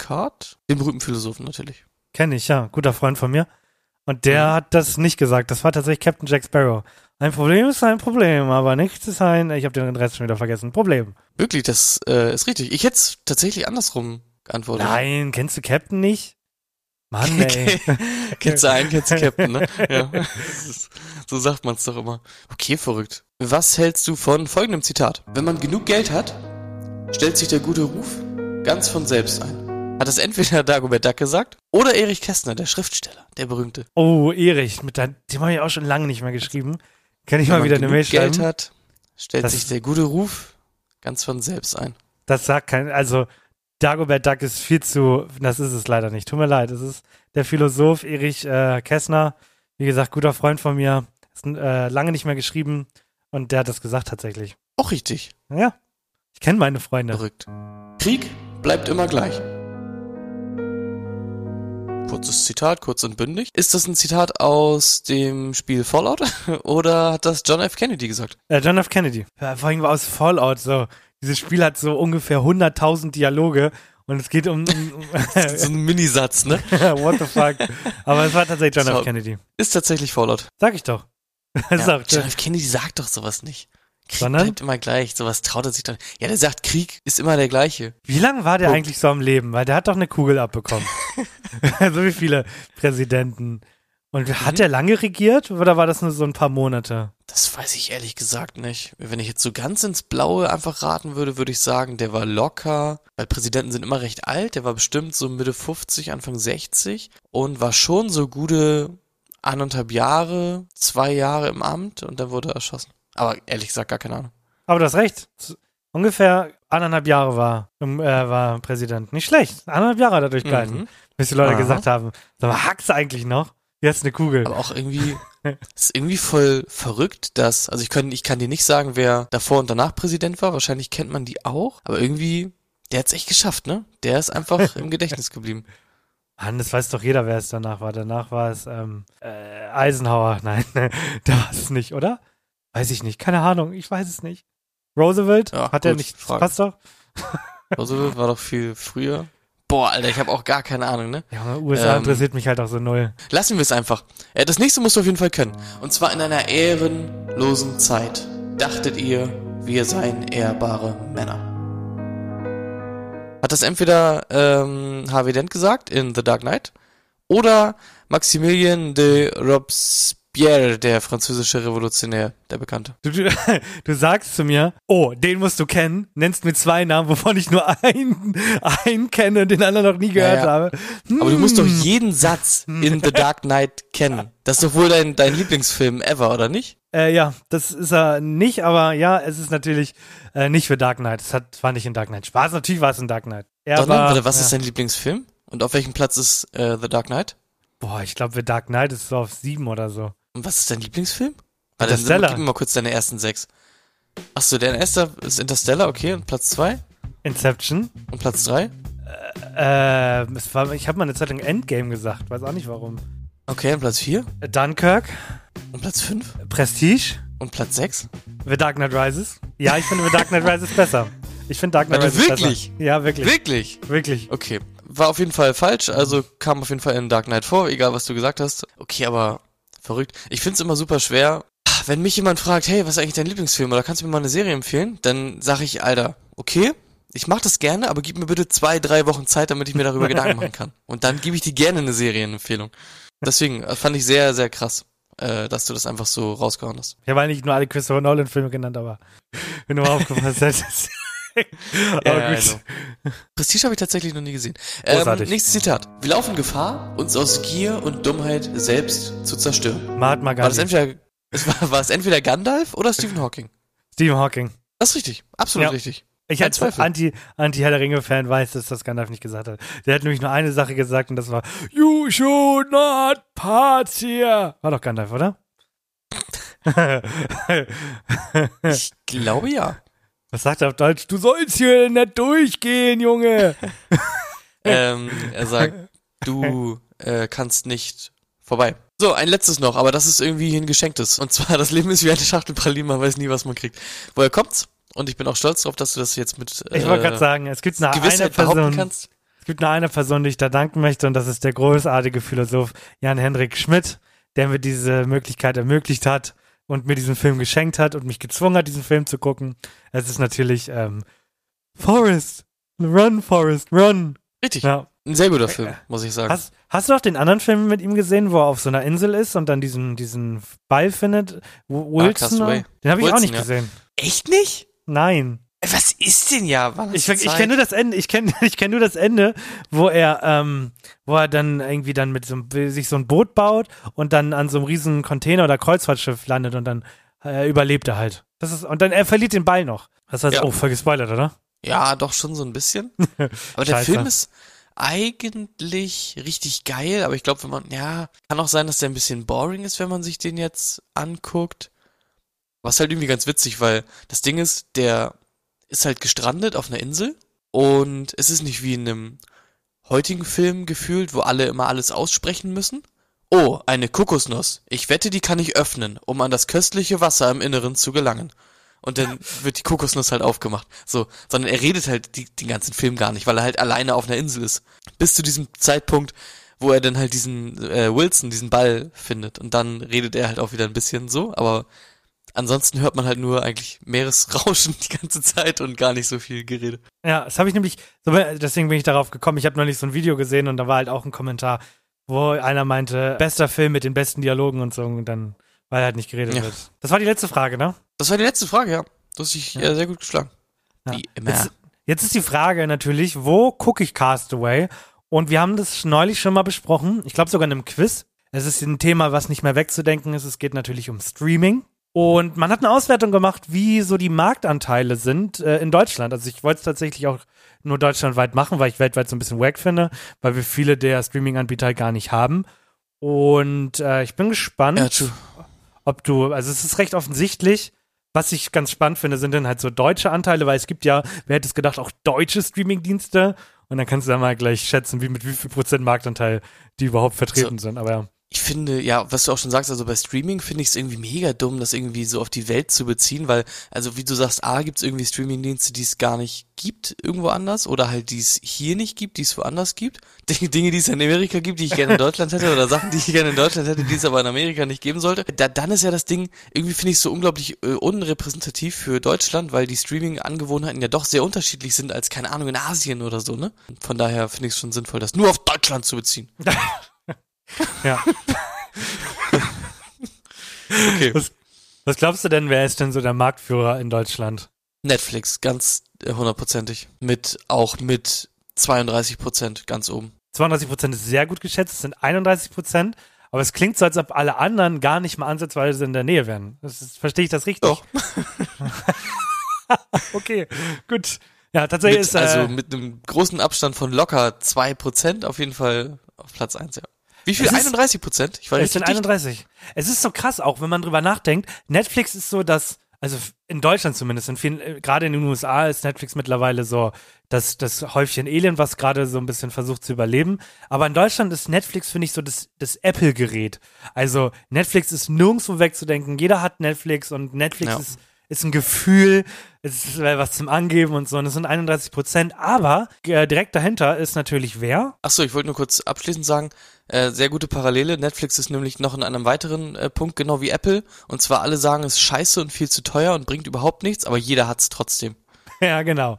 Descartes, dem berühmten Philosophen natürlich. Kenne ich, ja. Guter Freund von mir. Und der Mhm. hat das nicht gesagt. Das war tatsächlich Captain Jack Sparrow. Ein Problem ist ein Problem, aber nichts ist ein, ich habe den Rest schon wieder vergessen, Problem. Wirklich, das äh, ist richtig. Ich hätte es tatsächlich andersrum geantwortet. Nein, kennst du Captain nicht? Mann, ey. kennst du einen, kennst du Captain, ne? Ja. So sagt man es doch immer. Okay, verrückt. Was hältst du von folgendem Zitat? Wenn man genug Geld hat, stellt sich der gute Ruf ganz von selbst ein. Hat es entweder Dagobert Duck gesagt oder Erich Kästner, der Schriftsteller, der berühmte. Oh, Erich, mit dem habe ich auch schon lange nicht mehr geschrieben. Kann ich mal Wenn wieder man eine Mail genug Geld schreiben? hat, stellt Das- sich der gute Ruf ganz von selbst ein. Das sagt kein, also Dagobert Duck ist viel zu, das ist es leider nicht. Tut mir leid. Es ist der Philosoph Erich äh, Kästner, wie gesagt, guter Freund von mir, ist äh, lange nicht mehr geschrieben und der hat das gesagt tatsächlich. Auch richtig. Ja, ich kenne meine Freunde. Verrückt. Krieg bleibt immer gleich. Kurzes Zitat, kurz und bündig. Ist das ein Zitat aus dem Spiel Fallout oder hat das John F. Kennedy gesagt? Äh, John F. Kennedy. Ja, vor allem aus Fallout so. Dieses Spiel hat so ungefähr 100.000 Dialoge und es geht um, um So ein Minisatz, ne? what the fuck. Aber es war tatsächlich John. F. Kennedy. Ist tatsächlich Fallout. Sag ich doch. Ja, John F. Kennedy sagt doch sowas nicht. Krieg Sondern? bleibt immer gleich. Sowas traut er sich doch. Ja, der sagt, Krieg ist immer der gleiche. Wie lange war der Punkt. eigentlich so am Leben? Weil der hat doch eine Kugel abbekommen. so wie viele Präsidenten. Und Mhm. hat der lange regiert oder war das nur so ein paar Monate? Das weiß ich ehrlich gesagt nicht. Wenn ich jetzt so ganz ins Blaue einfach raten würde, würde ich sagen, der war locker, weil Präsidenten sind immer recht alt, der war bestimmt so Mitte 50, Anfang 60 und war schon so gute anderthalb Jahre, zwei Jahre im Amt und dann wurde er erschossen. Aber ehrlich gesagt gar keine Ahnung. Aber du hast recht. Ungefähr anderthalb Jahre war, ähm, äh, war Präsident. Nicht schlecht. Anderthalb Jahre hat er durchgehalten. Mhm. Bis die Leute Aha. gesagt haben, sag mal, hackst du eigentlich noch? Jetzt eine Kugel. Aber auch irgendwie, es ist irgendwie voll verrückt, dass, also ich kann, ich kann dir nicht sagen, wer davor und danach Präsident war. Wahrscheinlich kennt man die auch. Aber irgendwie, der hat's echt geschafft, ne? Der ist einfach im Gedächtnis geblieben. Mann, das weiß doch jeder, wer es danach war. Danach war es ähm, äh, Eisenhower. Nein, da war es nicht, oder? Weiß ich nicht. Keine Ahnung. Ich weiß es nicht. Roosevelt? Ja, Hat er nicht. Frage. Passt doch. Roosevelt war doch viel früher. Boah, Alter, ich habe auch gar keine Ahnung, ne? Ja, USA Ähm, interessiert mich halt auch so null. Lassen wir es einfach. Äh, das nächste musst du auf jeden Fall können. Und zwar in einer ehrenlosen Zeit. Dachtet ihr, wir seien ehrbare Männer. Hat das entweder ähm, Harvey Dent gesagt in The Dark Knight oder Maximilien de Robespierre, der französische Revolutionär, der Bekannte. Du, du, du sagst zu mir, oh, den musst du kennen, nennst mir zwei Namen, wovon ich nur einen, einen kenne und den anderen noch nie gehört Ja, ja. habe. Aber du musst doch Hm. jeden Satz in The Dark Knight kennen. Das ist doch wohl dein, dein Lieblingsfilm ever, oder nicht? Äh, ja, das ist er nicht, aber ja, es ist natürlich äh, nicht für Dark Knight. Es hat, war nicht in Dark Knight. Spaß, natürlich war es in Dark Knight. Er Sondern, war, warte, was ja. ist dein Lieblingsfilm? Und auf welchem Platz ist äh, The Dark Knight? Boah, ich glaube, für Dark Knight ist so auf sieben oder so. Und was ist dein Lieblingsfilm? Warte, Interstellar. gib mir mal kurz deine ersten sechs. Achso, dein erster ist Interstellar, okay, und Platz zwei Inception. und Platz drei. Äh, es war, ich habe mal eine Zeit lang Endgame gesagt, weiß auch nicht warum. Okay, und Platz vier Dunkirk, und Platz fünf Prestige, und Platz sechs. The Dark Knight Rises. Ja, ich finde The Dark Knight Rises besser. Ich finde Dark Knight Warte, Rises wirklich? besser. Ja, wirklich. Wirklich? Wirklich. Okay. War auf jeden Fall falsch, also kam auf jeden Fall in Dark Knight vor, egal was du gesagt hast. Okay, aber verrückt. Ich find's immer super schwer. Wenn mich jemand fragt, hey, was ist eigentlich dein Lieblingsfilm oder kannst du mir mal eine Serie empfehlen, dann sage ich, Alter, okay, ich mach das gerne, aber gib mir bitte zwei, drei Wochen Zeit, damit ich mir darüber Gedanken machen kann. Und dann gebe ich dir gerne eine Serienempfehlung. Deswegen äh, fand ich sehr, sehr krass, äh, dass du das einfach so rausgehauen hast. Ich habe eigentlich nur alle Christopher Nolan-Filme genannt, aber wenn du mal aufgepasst hättest. aber gut. also. Prestige habe ich tatsächlich noch nie gesehen. Ähm, nächstes Zitat. Wir laufen Gefahr, uns aus Gier und Dummheit selbst zu zerstören. Mahatma War das Gandhi. entweder, es war, war es entweder Gandalf oder Stephen Hawking? Stephen Hawking. Das ist richtig. Absolut Ja. richtig. Ich als. Anti, Anti-Herr der Ringe-Fan weiß, dass das Gandalf nicht gesagt hat. Der hat nämlich nur eine Sache gesagt und das war You should not pass here. War doch Gandalf, oder? Ich glaube ja. Was sagt er auf Deutsch? Du sollst hier nicht durchgehen, Junge. ähm, er sagt, du äh, kannst nicht vorbei. So, ein letztes noch, aber das ist irgendwie ein geschenktes. Und zwar, das Leben ist wie eine Schachtel Pralinen, man weiß nie, was man kriegt. Woher kommt's? Und ich bin auch stolz darauf, dass du das jetzt mit Ich wollte gerade sagen, es gibt eine, eine Person, kannst. es gibt nur eine Person, die ich da danken möchte und das ist der großartige Philosoph Jan-Hendrik Schmidt, der mir diese Möglichkeit ermöglicht hat und mir diesen Film geschenkt hat und mich gezwungen hat, diesen Film zu gucken. Es ist natürlich ähm, Forrest, run Forrest, run. Richtig. Ja. Ein sehr guter Film, muss ich sagen. Hast, hast du auch den anderen Film mit ihm gesehen, wo er auf so einer Insel ist und dann diesen, diesen Ball findet? Wilson? Castaway. den habe ich auch Wilson, nicht ja. gesehen. Echt nicht? Nein. Was ist denn ja? Ich, ich kenne nur das Ende, ich kenne ich kenn nur das Ende, wo er, ähm, wo er dann irgendwie dann mit so einem, sich so ein Boot baut und dann an so einem riesen Container oder Kreuzfahrtschiff landet und dann äh, überlebt er halt. Das ist, und dann er verliert den Ball noch. Das heißt, Ja. oh, voll gespoilert, oder? Ja, doch schon so ein bisschen. Aber der. Film ist eigentlich richtig geil, aber ich glaube, wenn man, ja, kann auch sein, dass der ein bisschen boring ist, wenn man sich den jetzt anguckt. Was halt irgendwie ganz witzig, weil das Ding ist, der ist halt gestrandet auf einer Insel und es ist nicht wie in einem heutigen Film gefühlt, wo alle immer alles aussprechen müssen. Oh, eine Kokosnuss. Ich wette, die kann ich öffnen, um an das köstliche Wasser im Inneren zu gelangen. Und dann wird die Kokosnuss halt aufgemacht. So, sondern er redet halt die, den ganzen Film gar nicht, weil er halt alleine auf einer Insel ist. Bis zu diesem Zeitpunkt, wo er dann halt diesen äh, Wilson, diesen Ball findet. Und dann redet er halt auch wieder ein bisschen so, aber ansonsten hört man halt nur eigentlich Meeresrauschen die ganze Zeit und gar nicht so viel Gerede. Ja, das habe ich nämlich, deswegen bin ich darauf gekommen. Ich habe neulich so ein Video gesehen und da war halt auch ein Kommentar, wo einer meinte, bester Film mit den besten Dialogen und so und dann, weil halt nicht geredet Ja. wird. Das war die letzte Frage, ne? Das war die letzte Frage, ja. Du hast dich äh, sehr gut geschlagen. Ja. Wie immer. Jetzt, jetzt ist die Frage natürlich, wo gucke ich Castaway? Und wir haben das neulich schon mal besprochen. Ich glaube sogar in einem Quiz. Es ist ein Thema, was nicht mehr wegzudenken ist. Es geht natürlich um Streaming. Und man hat eine Auswertung gemacht, wie so die Marktanteile sind äh, in Deutschland. Also ich wollte es tatsächlich auch nur deutschlandweit machen, weil ich weltweit so ein bisschen wack finde, weil wir viele der Streaming-Anbieter gar nicht haben. Und äh, ich bin gespannt ja, ob du, also es ist recht offensichtlich. Was ich ganz spannend finde, sind dann halt so deutsche Anteile, weil es gibt ja, wer hätte es gedacht, auch deutsche Streamingdienste. Und dann kannst du dann mal gleich schätzen, wie mit wie viel Prozent Marktanteil die überhaupt vertreten sind. Aber ja. Ich finde, ja, was du auch schon sagst, also bei Streaming finde ich es irgendwie mega dumm, das irgendwie so auf die Welt zu beziehen, weil, also wie du sagst, A, gibt es irgendwie Streamingdienste, die es gar nicht gibt, irgendwo anders, oder halt die es hier nicht gibt, die es woanders gibt. Dinge, die es in Amerika gibt, die ich gerne in Deutschland hätte, oder Sachen, die ich gerne in Deutschland hätte, die es aber in Amerika nicht geben sollte. Da, dann ist ja das Ding, irgendwie finde ich es so unglaublich äh, unrepräsentativ für Deutschland, weil die Streaming-Angewohnheiten ja doch sehr unterschiedlich sind als, keine Ahnung, in Asien oder so, ne? Von daher finde ich es schon sinnvoll, das nur auf Deutschland zu beziehen. ja. Okay. Was, was glaubst du denn, wer ist denn so der Marktführer in Deutschland? Netflix, ganz hundertprozentig. Mit, auch mit 32 Prozent ganz oben. 32 Prozent ist sehr gut geschätzt, es sind 31 Prozent. Aber es klingt so, als ob alle anderen gar nicht mal ansatzweise in der Nähe wären. Das ist, verstehe ich das richtig? Doch. okay, gut. Ja, tatsächlich Mit, ist äh, also mit einem großen Abstand von locker 2 Prozent auf jeden Fall auf Platz 1, ja. Wie viel? Es ist- 31 Prozent? Ich war Es richtig sind dicht. 31. Es ist so krass, auch wenn man drüber nachdenkt. Netflix ist so das, also in Deutschland zumindest, in vielen, äh, gerade in den USA ist Netflix mittlerweile so das, das Häufchen Elend, was gerade so ein bisschen versucht zu überleben. Aber in Deutschland ist Netflix, finde ich, so das, das Apple-Gerät. Also Netflix ist nirgendwo wegzudenken. Jeder hat Netflix und Netflix Ja. ist, ist ein Gefühl, es ist was zum Angeben und so. Und es sind 31 Prozent. Aber äh, direkt dahinter ist natürlich wer? Achso, ich wollte nur kurz abschließend sagen, äh, sehr gute Parallele. Netflix ist nämlich noch in einem weiteren äh, Punkt, genau wie Apple. Und zwar alle sagen, es ist scheiße und viel zu teuer und bringt überhaupt nichts, aber jeder hat's trotzdem. ja, genau.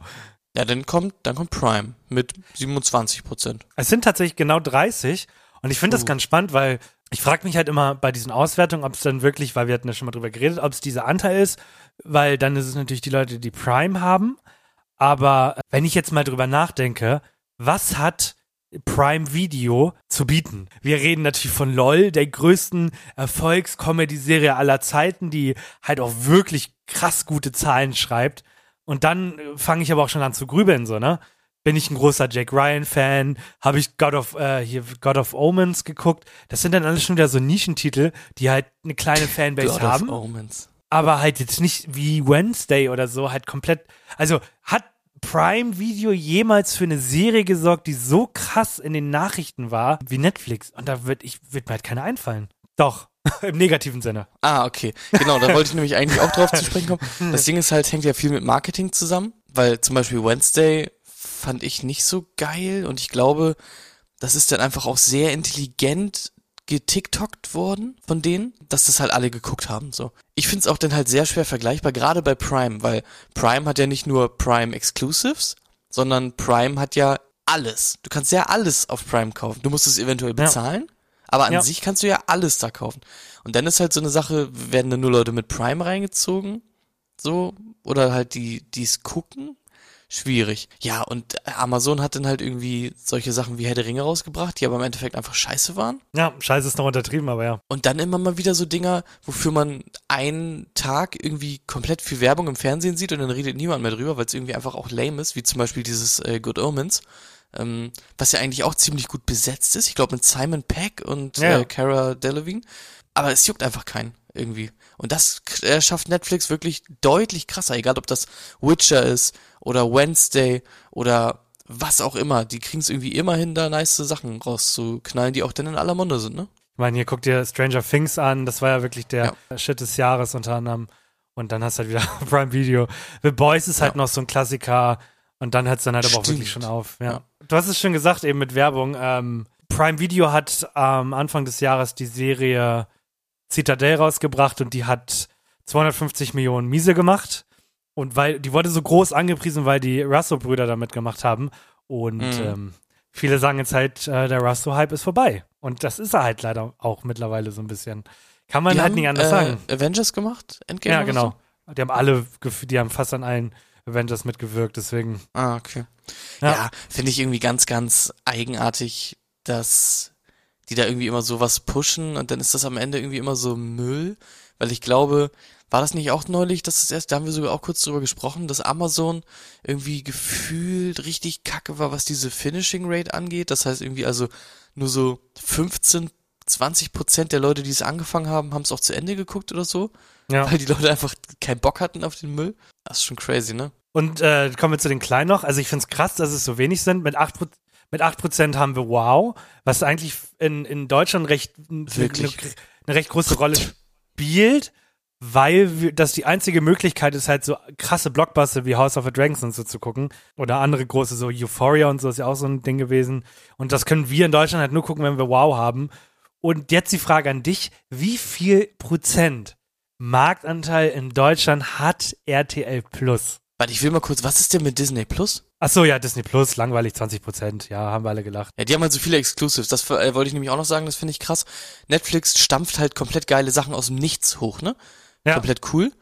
Ja, dann kommt, dann kommt Prime mit 27 Prozent. Es sind tatsächlich genau 30 und ich finde das Uh. ganz spannend, weil ich frage mich halt immer bei diesen Auswertungen, ob es dann wirklich, weil wir hatten ja schon mal drüber geredet, ob es dieser Anteil ist, weil dann ist es natürlich die Leute, die Prime haben. Aber wenn ich jetzt mal drüber nachdenke, was hat Prime Video zu bieten? Wir reden natürlich von LOL, der größten Erfolgs-Comedy-Serie aller Zeiten, die halt auch wirklich krass gute Zahlen schreibt. Und dann äh, fange ich aber auch schon an zu grübeln, so, ne? Bin ich ein großer Jack Ryan-Fan? Habe ich God of, äh, hier God of Omens geguckt? Das sind dann alles schon wieder so Nischentitel, die halt eine kleine Fanbase God haben of Omens. aber halt jetzt nicht wie Wednesday oder so, halt komplett. Also hat Prime Video jemals für eine Serie gesorgt, die so krass in den Nachrichten war wie Netflix? Und da wird ich wird mir halt keine einfallen. Doch, im negativen Sinne. Ah, okay. Genau, da wollte ich nämlich eigentlich auch drauf zu sprechen kommen. Das Ding ist halt, hängt ja viel mit Marketing zusammen, weil zum Beispiel Wednesday fand ich nicht so geil und ich glaube, das ist dann einfach auch sehr intelligent getiktokt worden von denen, dass das halt alle geguckt haben, so. Ich find's auch dann halt sehr schwer vergleichbar, gerade bei Prime, weil Prime hat ja nicht nur Prime Exclusives, sondern Prime hat ja alles. Du kannst ja alles auf Prime kaufen. Du musst es eventuell Ja. bezahlen, aber an Ja. sich kannst du ja alles da kaufen. Und dann ist halt so eine Sache, werden dann nur Leute mit Prime reingezogen? so, oder halt die, die es gucken, schwierig. Ja, und Amazon hat dann halt irgendwie solche Sachen wie Herr der Ringe rausgebracht, die aber im Endeffekt einfach scheiße waren. Ja, scheiße ist noch untertrieben, aber ja. Und dann immer mal wieder so Dinger, wofür man einen Tag irgendwie komplett viel Werbung im Fernsehen sieht und dann redet niemand mehr drüber, weil es irgendwie einfach auch lame ist, wie zum Beispiel dieses äh, Good Omens, ähm, was ja eigentlich auch ziemlich gut besetzt ist. Ich glaube mit Simon Peck und Ja. äh, Cara Delevingne. Aber es juckt einfach keinen irgendwie. Und das äh, schafft Netflix wirklich deutlich krasser, egal ob das Witcher ist oder Wednesday oder was auch immer. Die kriegen es irgendwie immer hin, da nice Sachen rauszuknallen, die auch dann in aller Munde sind, ne? Ich meine, hier guck dir Stranger Things an, das war ja wirklich der Shit des Jahres unter anderem. Und dann hast du halt wieder Prime Video. The Boys ist halt Ja. noch so ein Klassiker und dann hört es dann halt aber auch Stimmt. wirklich schon auf. Ja. Ja. Du hast es schon gesagt, eben mit Werbung. Ähm, Prime Video hat am Anfang des Jahres die Serie Citadel rausgebracht und die hat 250 Millionen Miese gemacht. Und weil, die wurde so groß angepriesen, weil die Russo-Brüder damit gemacht haben. Und Mhm. ähm, viele sagen jetzt halt, äh, der Russo-Hype ist vorbei. Und das ist er halt leider auch mittlerweile so ein bisschen. Kann man die halt haben, nicht anders äh, sagen. Avengers gemacht? Endgame? Ja, genau. Die haben alle, die haben fast an allen Avengers mitgewirkt, deswegen. So? Ah, okay. Ja. Ja, finde ich irgendwie ganz, ganz eigenartig, dass die da irgendwie immer sowas pushen und dann ist das am Ende irgendwie immer so Müll, weil ich glaube, war das nicht auch neulich, dass das erst, da haben wir sogar auch kurz drüber gesprochen, dass Amazon irgendwie gefühlt richtig kacke war, was diese Finishing Rate angeht. Das heißt irgendwie also nur so 15, 20 Prozent der Leute, die es angefangen haben, haben es auch zu Ende geguckt oder so, Ja. weil die Leute einfach keinen Bock hatten auf den Müll. Das ist schon crazy, ne? Und äh, kommen wir zu den Kleinen noch. Also ich finde es krass, dass es so wenig sind. Mit 8%, mit 8% haben wir Wow, was eigentlich in, in Deutschland recht, eine, eine recht große Rolle spielt, weil wir, das die einzige Möglichkeit ist, halt so krasse Blockbuster wie House of the Dragons und so zu gucken. Oder andere große, so Euphoria und so ist ja auch so ein Ding gewesen. Und das können wir in Deutschland halt nur gucken, wenn wir Wow haben. Und jetzt die Frage an dich, wie viel Prozent Marktanteil in Deutschland hat RTL Plus? Warte, ich will mal kurz, was ist denn mit Disney Plus? Ach so, ja, Disney Plus, langweilig 20 Prozent. Ja, haben wir alle gelacht. Ja, die haben halt so viele Exclusives. Das äh, wollte ich nämlich auch noch sagen, das finde ich krass. Netflix stampft halt komplett geile Sachen aus dem Nichts hoch, ne? Ja. Komplett cool.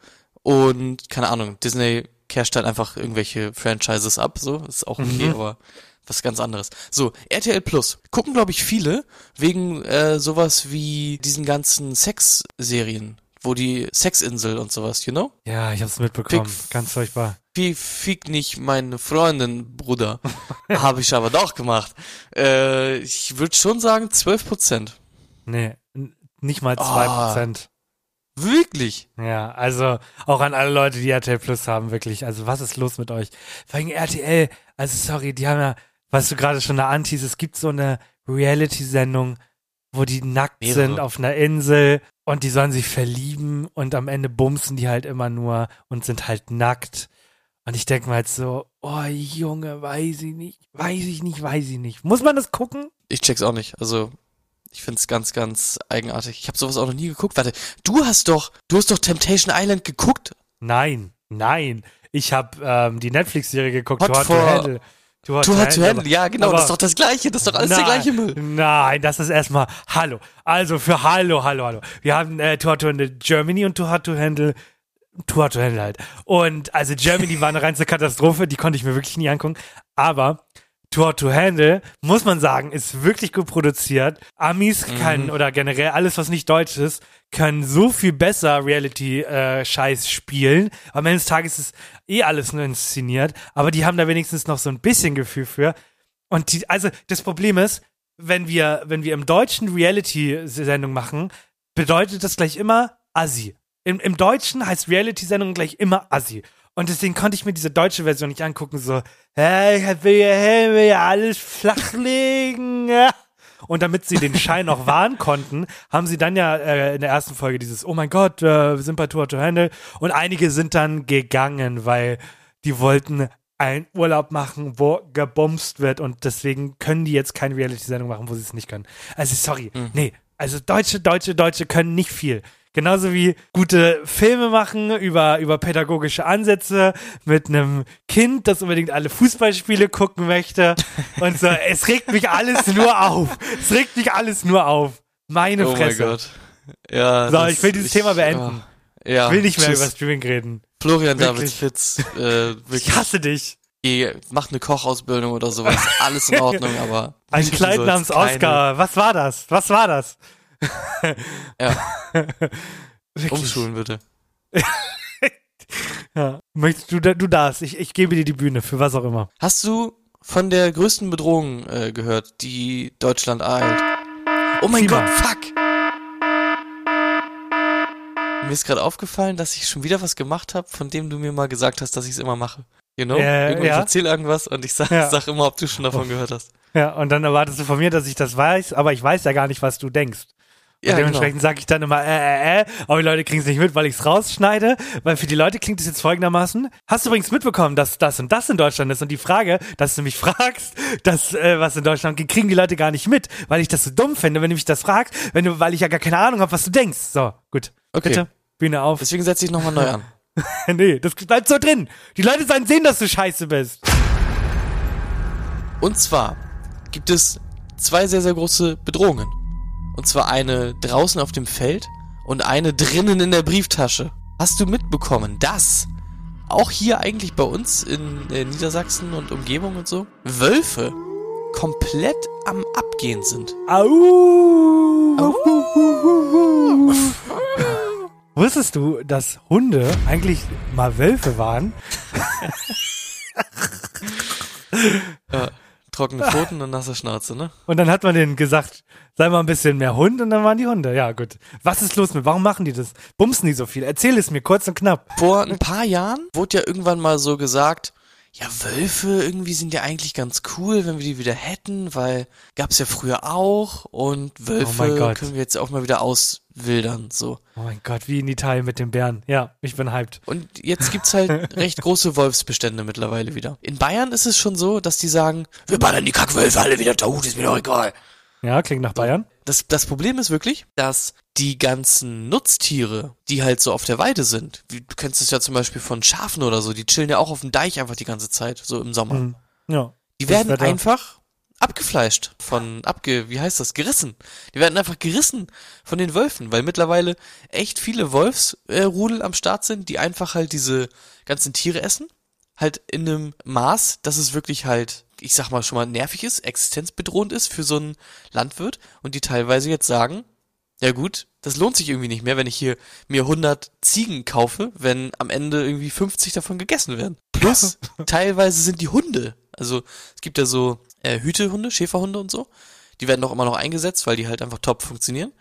Und keine Ahnung, Disney casht halt einfach irgendwelche Franchises ab, so. Ist auch okay, Mhm. aber was ganz anderes. So, RTL Plus. Gucken, glaube ich, viele wegen äh, sowas wie diesen ganzen Sex-Serien, wo die Sexinsel und sowas, you know? Ja, ich hab's mitbekommen. Fick- Ganz furchtbar. Wie fick nicht meine Freundin, Bruder. Habe ich aber doch gemacht. Äh, ich würde schon sagen 12 Prozent. Nee, nicht mal 2 Ah. Prozent. Wirklich? Ja, also auch an alle Leute, die RTL Plus haben, wirklich. Also was ist los mit euch? Vor allem RTL, also sorry, die haben ja, was du gerade schon da antiest, es gibt so eine Reality-Sendung, wo die nackt Mehrere. sind auf einer Insel und die sollen sich verlieben und am Ende bumsen die halt immer nur und sind halt nackt. Und ich denke mal halt so, oh Junge, weiß ich nicht, weiß ich nicht, weiß ich nicht. Muss man das gucken? Ich check's auch nicht. Also, ich find's ganz, ganz eigenartig. Ich habe sowas auch noch nie geguckt. Warte, du hast doch, du hast doch Temptation Island geguckt. Nein, nein. Ich habe ähm, die Netflix-Serie geguckt, Hot Hot for- Handle. Too Hot hast zu aber- Handle. Ja, genau, das ist doch das Gleiche. Das ist doch alles der Nein, gleiche Müll. Nein, das ist erstmal Hallo. Also für Hallo, Hallo, Hallo. Wir haben äh, Too Hot to Handle Germany und Too Hot to Handle Too Hot to Handle halt. Und also Germany war eine reinste Katastrophe, die konnte ich mir wirklich nie angucken. Aber Hot to Handle, muss man sagen, ist wirklich gut produziert. Amis können, oder generell alles, was nicht deutsch ist, können so viel besser Reality-Scheiß spielen. Am Ende des Tages ist eh alles nur inszeniert, aber die haben da wenigstens noch so ein bisschen Gefühl für. Und die, also das Problem ist, wenn wir, wenn wir im Deutschen Reality-Sendung machen, bedeutet das gleich immer Assi. Im, Im Deutschen heißt Reality-Sendung gleich immer Assi. Und deswegen konnte ich mir diese deutsche Version nicht angucken, so, hey, ich will ja, hey, will ja alles flachlegen. ja. Und damit sie den Schein auch wahren konnten, haben sie dann ja äh, in der ersten Folge dieses, oh mein Gott, äh, wir sind bei Tour to Handle. Und einige sind dann gegangen, weil die wollten einen Urlaub machen, wo gebumst wird. Und deswegen können die jetzt keine Reality-Sendung machen, wo sie es nicht können. Also sorry, nee. Also Deutsche, Deutsche, Deutsche können nicht viel. Genauso wie gute Filme machen über, über pädagogische Ansätze mit einem Kind, das unbedingt alle Fußballspiele gucken möchte. Und so, es regt mich alles nur auf. Es regt mich alles nur auf. Meine Oh mein Fresse. Gott. Ja. So, das- ich will dieses Thema beenden. Ja, Ich will nicht mehr tschüss. über Streaming reden. Florian Wirklich? David Fitz, äh, wirklich, Ich hasse dich. geh, mach eine Kochausbildung oder sowas. Alles in Ordnung, aber. Ein Kleid namens Oscar. Was war das? Was war das? Ja, umschulen bitte. Ja. Möchtest du, du darfst. Ich, ich gebe dir die Bühne für was auch immer. Hast du von der größten Bedrohung äh, gehört, die Deutschland ereilt? Oh mein Klima. Gott, fuck! Mir ist gerade aufgefallen, dass ich schon wieder was gemacht habe, von dem du mir mal gesagt hast, dass ich es immer mache. You know? Äh, Irgendwann ja. Ich erzähl irgendwas und ich sag, Ja. sag immer, ob du schon davon gehört hast. Ja, und dann erwartest du von mir, dass ich das weiß, aber ich weiß ja gar nicht, was du denkst. Ja, genau. dementsprechend sage ich dann immer, äh, äh, äh, aber die Leute kriegen es nicht mit, weil ich es rausschneide, weil für die Leute klingt es jetzt folgendermaßen. Hast du übrigens mitbekommen, dass das und das in Deutschland ist? Und die Frage, dass du mich fragst, dass, äh, was in Deutschland geht, kriegen die Leute gar nicht mit, weil ich das so dumm finde, wenn du mich das fragst, wenn du, weil ich ja gar keine Ahnung habe, was du denkst. So, gut. Okay. Bitte, Bühne auf. Deswegen setze ich nochmal neu an. nee, das bleibt so drin. Die Leute sollen sehen, dass du scheiße bist. Und zwar gibt es zwei sehr, sehr große Bedrohungen. Und zwar eine draußen auf dem Feld und eine drinnen in der Brieftasche. Hast du mitbekommen, dass auch hier eigentlich bei uns in äh, Niedersachsen und Umgebung und so Wölfe komplett am Abgehen sind? Au! Wusstest du, dass Hunde eigentlich mal Wölfe waren? Trockene Pfoten und nasse Schnauze, ne? Und dann hat man denen gesagt, sei mal ein bisschen mehr Hund und dann waren die Hunde. Ja, gut. Was ist los mit? Warum machen die das? Bumsen die so viel? Erzähl es mir kurz und knapp. Vor ein paar Jahren wurde ja irgendwann mal so gesagt, ja, Wölfe irgendwie sind ja eigentlich ganz cool, wenn wir die wieder hätten, weil gab's ja früher auch und Oh Wölfe Gott. können wir jetzt auch mal wieder auswildern, so. Oh mein Gott, wie in Italien mit den Bären. Ja, ich bin hyped. Und jetzt gibt's halt recht große Wolfsbestände mittlerweile wieder. In Bayern ist es schon so, dass die sagen, wir ballern die Kackwölfe alle wieder tot, ist mir doch egal. Ja, klingt nach Bayern. Das, das Problem ist wirklich, dass die ganzen Nutztiere, die halt so auf der Weide sind, wie, du kennst es ja zum Beispiel von Schafen oder so, die chillen ja auch auf dem Deich einfach die ganze Zeit, so im Sommer. Hm. Ja. Die werden einfach abgefleischt von, abge, wie heißt das, gerissen. Die werden einfach gerissen von den Wölfen, weil mittlerweile echt viele Wolfsrudel äh, am Start sind, die einfach halt diese ganzen Tiere essen. Halt in einem Maß, dass es wirklich halt, ich sag mal schon mal nervig ist, existenzbedrohend ist für so einen Landwirt und die teilweise jetzt sagen, ja gut, das lohnt sich irgendwie nicht mehr, wenn ich hier mir 100 Ziegen kaufe, wenn am Ende irgendwie 50 davon gegessen werden. Plus, teilweise sind die Hunde, also es gibt ja so äh, Hütehunde, Schäferhunde und so, die werden auch immer noch eingesetzt, weil die halt einfach top funktionieren.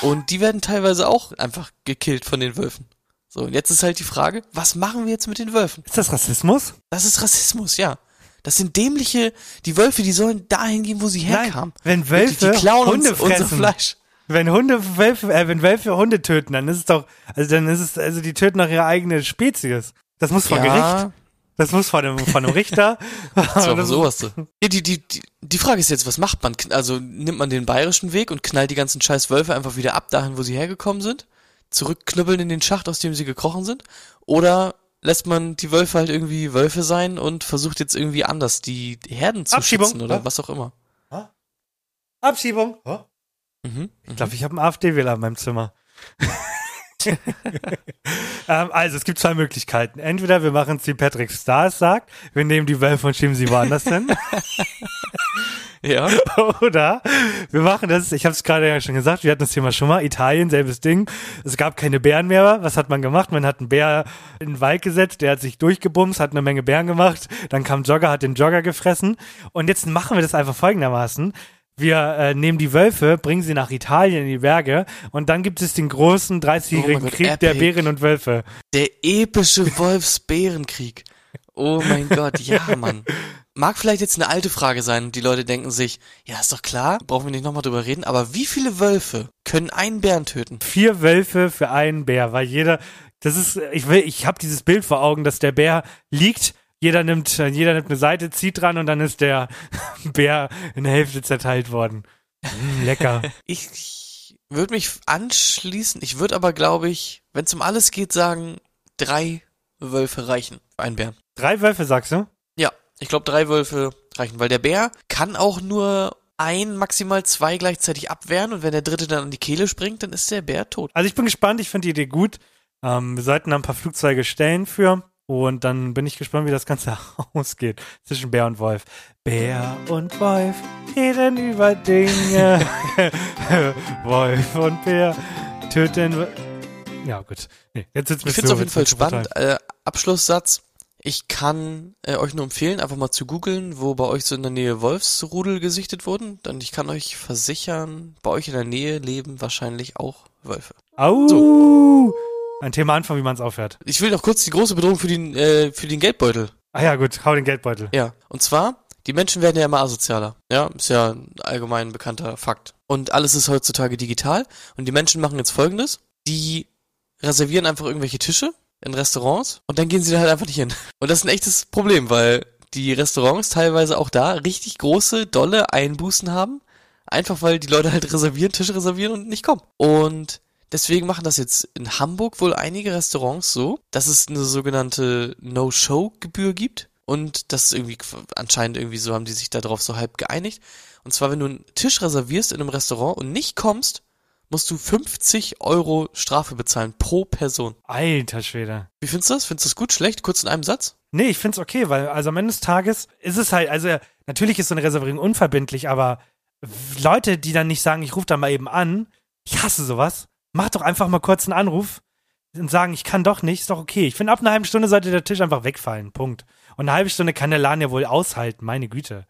Und die werden teilweise auch einfach gekillt von den Wölfen. So, und jetzt ist halt die Frage, was machen wir jetzt mit den Wölfen? Ist das Rassismus? Das ist Rassismus, ja. Das sind dämliche, die Wölfe, die sollen dahin gehen, wo sie herkamen. wenn Wirklich, Wölfe die klauen Hunde uns unser fressen. Fleisch. Wenn Hunde Wölfe, äh, wenn Wölfe Hunde töten, dann ist es doch, also dann ist es, also die töten doch ihre eigene Spezies. Das muss vor Gericht. Das muss von einem, von einem Richter. Das war Das- sowas. so. Ja, die, die, die, die Frage ist jetzt, was macht man? Also nimmt man den bayerischen Weg und knallt die ganzen scheiß Wölfe einfach wieder ab, dahin, wo sie hergekommen sind? Zurückknüppeln in den Schacht, aus dem sie gekrochen sind? Oder lässt man die Wölfe halt irgendwie Wölfe sein und versucht jetzt irgendwie anders die Herden zu Abschiebung. schützen oder Ja. was auch immer? Abschiebung. Mhm. Ich glaube, ich habe einen AfD-Wähler in meinem Zimmer. ähm, also, es gibt zwei Möglichkeiten. Entweder wir machen es, wie Patrick Stars sagt, wir nehmen die und schieben sie woanders hin. Ja. Oder wir machen das, ich habe es gerade ja schon gesagt, wir hatten das Thema schon mal, Italien, selbes Ding. Es gab keine Bären mehr. Was hat man gemacht? Man hat einen Bär in den Wald gesetzt, der hat sich durchgebumst, hat eine Menge Bären gemacht. Dann kam Jogger, hat den Jogger gefressen. Und jetzt machen wir das einfach folgendermaßen. Wir äh, nehmen die Wölfe, bringen sie nach Italien in die Berge und dann gibt es den großen 30-jährigen Oh mein Gott, Krieg der. Bären und Wölfe. Der epische Wolfsbärenkrieg. Oh mein Gott, ja, Mann. Mag vielleicht jetzt eine alte Frage sein und die Leute denken sich, ja, ist doch klar, brauchen wir nicht nochmal drüber reden, aber wie viele Wölfe können einen Bären töten? Vier Wölfe für einen Bär, weil jeder, das ist, ich will, ich habe dieses Bild vor Augen, dass der Bär liegt, jeder nimmt, jeder nimmt eine Seite, zieht dran und dann ist der Bär in der Hälfte zerteilt worden. Mm, lecker. Ich würde mich anschließen, ich würde aber, glaube ich, wenn es um alles geht, sagen, drei Wölfe reichen für einen Bären. Drei Wölfe, sagst du? Ja, ich glaube, drei Wölfe reichen, weil der Bär kann auch nur ein, maximal zwei gleichzeitig abwehren und wenn der dritte dann an die Kehle springt, dann ist der Bär tot. Also ich bin gespannt, ich finde die Idee gut. Ähm, wir sollten da ein paar Flugzeuge stellen für. Und dann bin ich gespannt, wie das Ganze ausgeht zwischen Bär und Wolf. Bär und Wolf reden über Dinge. Wolf und Bär töten. Ja, gut. Nee, jetzt sitzt Ich finde es auf jeden Fall spannend. Äh, Abschlusssatz. Ich kann äh, euch nur empfehlen, einfach mal zu googeln, wo bei euch so in der Nähe Wolfsrudel gesichtet wurden. Denn ich kann euch versichern, bei euch in der Nähe leben wahrscheinlich auch Wölfe. Au! So. Ein Thema anfangen, wie man es aufhört. Ich will noch kurz die große Bedrohung für den, äh, für den Geldbeutel. Ah ja, gut, hau den Geldbeutel. Ja. Und zwar, die Menschen werden ja immer asozialer. Ja, ist ja ein allgemein bekannter Fakt. Und alles ist heutzutage digital. Und die Menschen machen jetzt folgendes. Die reservieren einfach irgendwelche Tische in Restaurants und dann gehen sie da halt einfach nicht hin. Und das ist ein echtes Problem, weil die Restaurants teilweise auch da richtig große, dolle Einbußen haben. Einfach weil die Leute halt reservieren, Tische reservieren und nicht kommen. Und deswegen machen das jetzt in Hamburg wohl einige Restaurants so, dass es eine sogenannte No-Show-Gebühr gibt. Und das ist irgendwie anscheinend irgendwie so haben die sich darauf so halb geeinigt. Und zwar, wenn du einen Tisch reservierst in einem Restaurant und nicht kommst, musst du 50 Euro Strafe bezahlen pro Person. Alter Schwede. Wie findest du das? Findest du das gut, schlecht? Kurz in einem Satz? Nee, ich find's okay, weil also am Ende des Tages ist es halt, also natürlich ist so eine Reservierung unverbindlich, aber Leute, die dann nicht sagen, ich rufe da mal eben an, ich hasse sowas. Mach doch einfach mal kurz einen Anruf und sagen, ich kann doch nicht, ist doch okay. Ich finde, ab einer halben Stunde sollte der Tisch einfach wegfallen. Punkt. Und eine halbe Stunde kann der Laden ja wohl aushalten, meine Güte.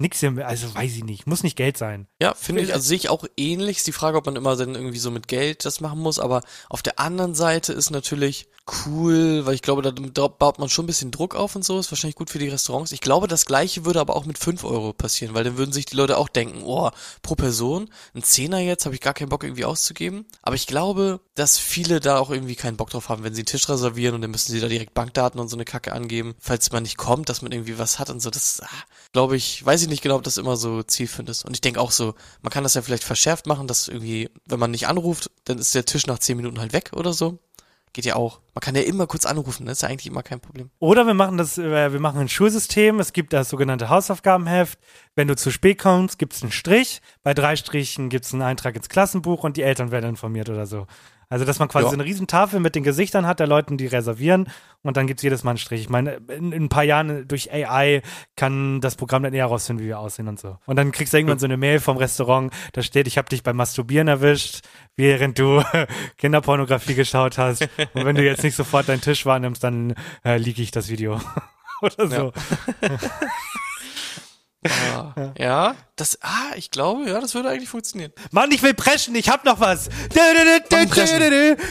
Nix hier, also weiß ich nicht, muss nicht Geld sein. Ja, finde ich, also sehe ich auch ähnlich. Ist die Frage, ob man immer dann irgendwie so mit Geld das machen muss, aber auf der anderen Seite ist natürlich cool, weil ich glaube, da, baut man schon ein bisschen Druck auf und so, ist wahrscheinlich gut für die Restaurants. Ich glaube, das gleiche würde aber auch mit 5 Euro passieren, weil dann würden sich die Leute auch denken, oh, pro Person, ein Zehner jetzt, habe ich gar keinen Bock irgendwie auszugeben. Aber ich glaube, dass viele da auch irgendwie keinen Bock drauf haben, wenn sie einen Tisch reservieren und dann müssen sie da direkt Bankdaten und so eine Kacke angeben, falls man nicht kommt, dass man irgendwie was hat und so. Das, ah, glaube ich, weiß ich nicht genau, ob das immer so zielführend ist. Und ich denke auch so, man kann das ja vielleicht verschärft machen, dass irgendwie, wenn man nicht anruft, dann ist der Tisch nach 10 Minuten halt weg oder so. Geht ja auch. Man kann ja immer kurz anrufen, das ist ja eigentlich immer kein Problem. Oder wir machen das, äh, wir machen ein Schulsystem, es gibt das sogenannte Hausaufgabenheft. Wenn du zu spät kommst, gibt es einen Strich. Bei drei Strichen gibt es einen Eintrag ins Klassenbuch und die Eltern werden informiert oder so. Also, dass man quasi Ja. so eine Riesentafel mit den Gesichtern hat der Leuten, die reservieren und dann gibt's jedes Mal einen Strich. Ich meine, in, in ein paar Jahren durch AI kann das Programm dann eher rausfinden, wie wir aussehen und so. Und dann kriegst du irgendwann so eine Mail vom Restaurant, da steht, ich habe dich beim Masturbieren erwischt, während du Kinderpornografie geschaut hast. Und wenn du jetzt nicht sofort deinen Tisch wahrnimmst, dann äh, liege ich das Video. Oder so. Ah, ja, das, ah, ich glaube, ja, das würde eigentlich funktionieren. Mann, ich will preschen, ich hab noch was. Dö,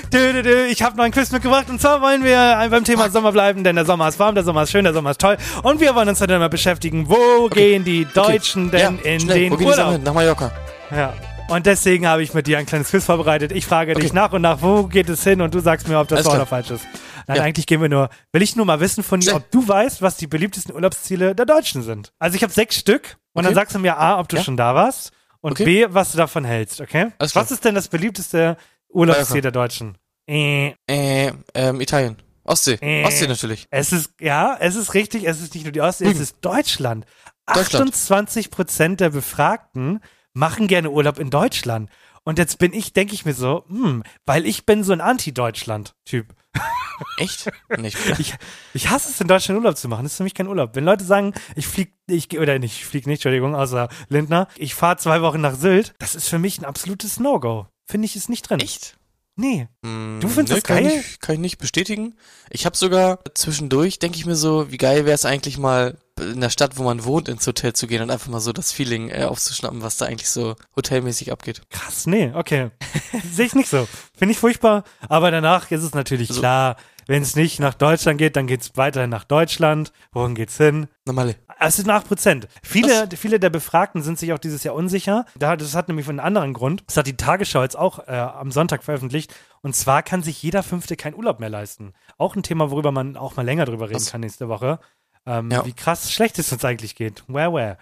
dö, dö. Ich hab noch ein Quiz mitgebracht und zwar wollen wir beim Thema Sommer bleiben, denn der Sommer ist warm, der Sommer ist schön, der Sommer ist toll und wir wollen uns dann mal beschäftigen, wo gehen die Deutschen denn ja, in schnell, den wo gehen die Sachen Urlaub? Nach Mallorca. Ja. Und deswegen habe ich mit dir ein kleines Quiz vorbereitet. Ich frage dich Okay. nach und nach, wo geht es hin und du sagst mir, ob das wahr oder falsch ist. Nein, Ja. eigentlich gehen wir nur, will ich nur mal wissen von dir, ob du weißt, was die beliebtesten Urlaubsziele der Deutschen sind. Also ich habe sechs Stück und dann Okay. sagst du mir A, ob du Ja. schon da warst und Okay. B, was du davon hältst, okay? Alles. Was ist denn das beliebteste Urlaubsziel der Deutschen? Äh, Äh, ähm, Italien. Ostsee. Äh. Ostsee natürlich. es ist, ja, es ist richtig, es ist nicht nur die Ostsee, es Rügen. ist Deutschland. Deutschland. 28 Prozent der Befragten machen gerne Urlaub in Deutschland. Und jetzt bin ich, denke ich mir so, hm, weil ich bin so ein Anti-Deutschland-Typ. Echt? Nicht. Ich, ich hasse es, in Deutschland Urlaub zu machen. Das ist für mich kein Urlaub. Wenn Leute sagen, ich flieg, ich oder nicht, ich flieg nicht, Entschuldigung, außer Lindner, ich fahre zwei Wochen nach Sylt, das ist für mich ein absolutes No-Go. Finde ich ist nicht drin. Echt? Nee. Mm, Du findest das kann geil? Ich, nicht- kann ich nicht bestätigen. Ich habe sogar zwischendurch, denke ich mir so, wie geil wäre es eigentlich mal in der Stadt, wo man wohnt, ins Hotel zu gehen und einfach mal so das Feeling äh, aufzuschnappen, was da eigentlich so hotelmäßig abgeht. Krass, nee, okay. Sehe ich nicht so. Finde ich furchtbar. Aber danach ist es natürlich Also- klar, wenn es nicht nach Deutschland geht, dann geht es weiterhin nach Deutschland. Wohin geht's hin? Normale. Es sind 8 Prozent. Viele, viele der Befragten sind sich auch dieses Jahr unsicher. Da- Das hat nämlich einen anderen Grund. Das hat die Tagesschau jetzt auch äh, am Sonntag veröffentlicht. Und zwar kann sich jeder Fünfte keinen Urlaub mehr leisten. Auch ein Thema, worüber man auch mal länger drüber reden Was? kann nächste Woche. Ähm, Ja. Wie krass schlecht es uns eigentlich geht. Where, where?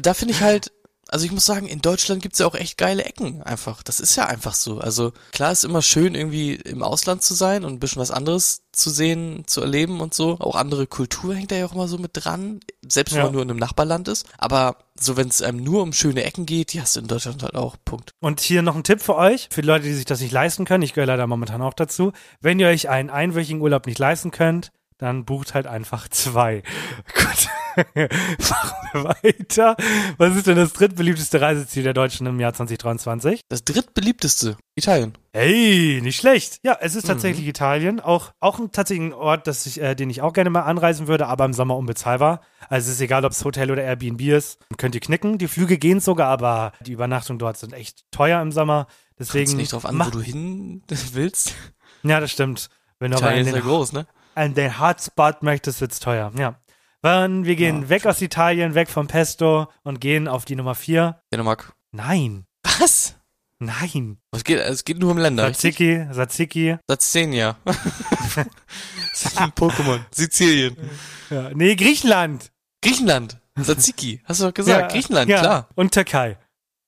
Da finde ich halt, Also ich muss sagen, in Deutschland gibt's ja auch echt geile Ecken einfach. Das ist ja einfach so. Also klar ist immer schön, irgendwie im Ausland zu sein und ein bisschen was anderes zu sehen, zu erleben und so. Auch andere Kultur hängt da ja auch immer so mit dran, selbst wenn Ja. man nur in einem Nachbarland ist. Aber so, wenn es einem nur um schöne Ecken geht, die hast du in Deutschland halt auch. Punkt. Und hier noch ein Tipp für euch, für die Leute, die sich das nicht leisten können. Ich gehöre leider momentan auch dazu. Wenn ihr euch einen einwöchigen Urlaub nicht leisten könnt, dann bucht halt einfach zwei. Gut. Machen wir weiter. Was ist denn das drittbeliebteste Reiseziel der Deutschen im Jahr 2023? Das drittbeliebteste, Italien. Hey, nicht schlecht. Ja, es ist tatsächlich Italien. Auch, auch ein tatsächlich ein Ort, das ich, äh, den ich auch gerne mal anreisen würde, aber im Sommer unbezahlbar. Also es ist egal, ob es Hotel oder Airbnb ist. Könnt ihr knicken. Die Flüge gehen sogar, aber die Übernachtungen dort sind echt teuer im Sommer. Deswegen Kommt nicht drauf an, wo du hin willst. Ja, das stimmt. Wenn du aber Italien in ist ja den, groß, ne? an den Hotspot möchtest, wird's teuer. Ja. Dann, wir gehen weg aus Italien, weg vom Pesto und gehen auf die Nummer vier. Dänemark. Nein, Was? nein. Es geht, es geht nur um Länder, richtig? Tzatziki, Tzatziki. Satzenia. Pokémon. Sizilien. Ja. Nee, Griechenland. Griechenland. Tzatziki. Hast du doch gesagt. Griechenland, ja. klar. Und Türkei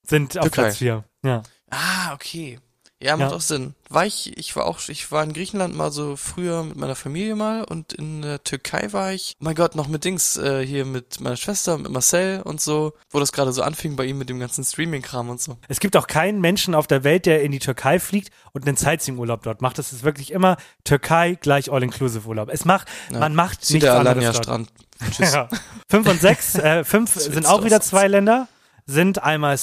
sind auf Türkei. Platz vier. Ja. Ah, okay. Ja, macht Ja. auch Sinn. War ich, ich war auch, ich war in Griechenland mal so früher mit meiner Familie mal und in der Türkei war ich, oh mein Gott, noch mit Dings, äh, hier mit meiner Schwester, mit Marcel und so, wo das gerade so anfing bei ihm mit dem ganzen Streaming-Kram und so. Es gibt auch keinen Menschen auf der Welt, der in die Türkei fliegt und einen Sightseeing-Urlaub dort macht. Das ist wirklich immer Türkei gleich All-Inclusive-Urlaub. Es macht, Ja. man macht nichts Sida anderes Alanya dort. Strand. Tschüss. Ja. Fünf und sechs, äh, fünf sind auch wieder zwei. Länder, sind einmal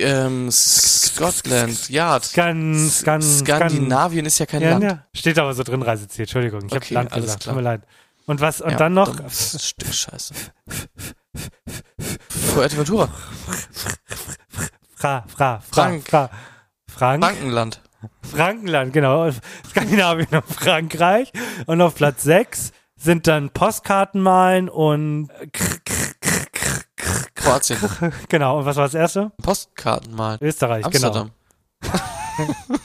ähm, Scotland, Yard. Skan, Skan, Skandinavien ist ja kein Ja, Land. ja. Steht aber so drin, Reiseziel. Entschuldigung, ich Okay, habe Land gesagt. klar. Tut mir leid. Und was? Und Ja, dann noch Stück Scheiße. Fuerteventura. Fra, Fra, Fra, Frank. Fra, Frank, Frankenland. Frankenland, genau. Skandinavien und Frankreich. Und auf Platz 6 sind dann Postkarten malen und Kroatien. genau. Und was war das erste? Postkarten malen. Österreich, Amsterdam. genau.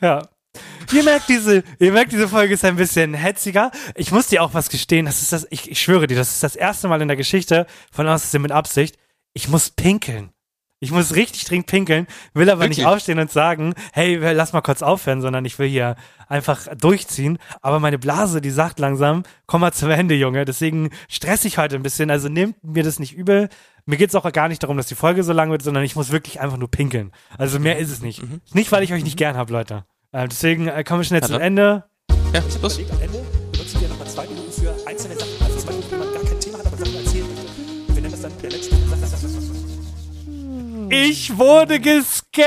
Ja. Ihr merkt, diese, ihr merkt, diese Folge ist ein bisschen hetziger. Ich muss dir auch was gestehen. Das ist das, ich, ich schwöre dir, das ist das erste Mal in der Geschichte von Außerdem mit Absicht. Ich muss pinkeln. Ich muss richtig dringend pinkeln, will aber nicht Wirklich? aufstehen und sagen, hey, lass mal kurz aufhören, sondern ich will hier einfach durchziehen. Aber meine Blase, die sagt langsam, komm mal zum Ende, Junge. Deswegen stress ich heute ein bisschen. Also nehmt mir das nicht übel. Mir geht's auch gar nicht darum, dass die Folge so lang wird, sondern ich muss wirklich einfach nur pinkeln. Also mehr ist es nicht. Nicht, weil ich euch nicht gern hab, Leute. Äh, deswegen äh, kommen wir schnell zum. Ende. Ja, los. am Ende Ich wurde gescannt!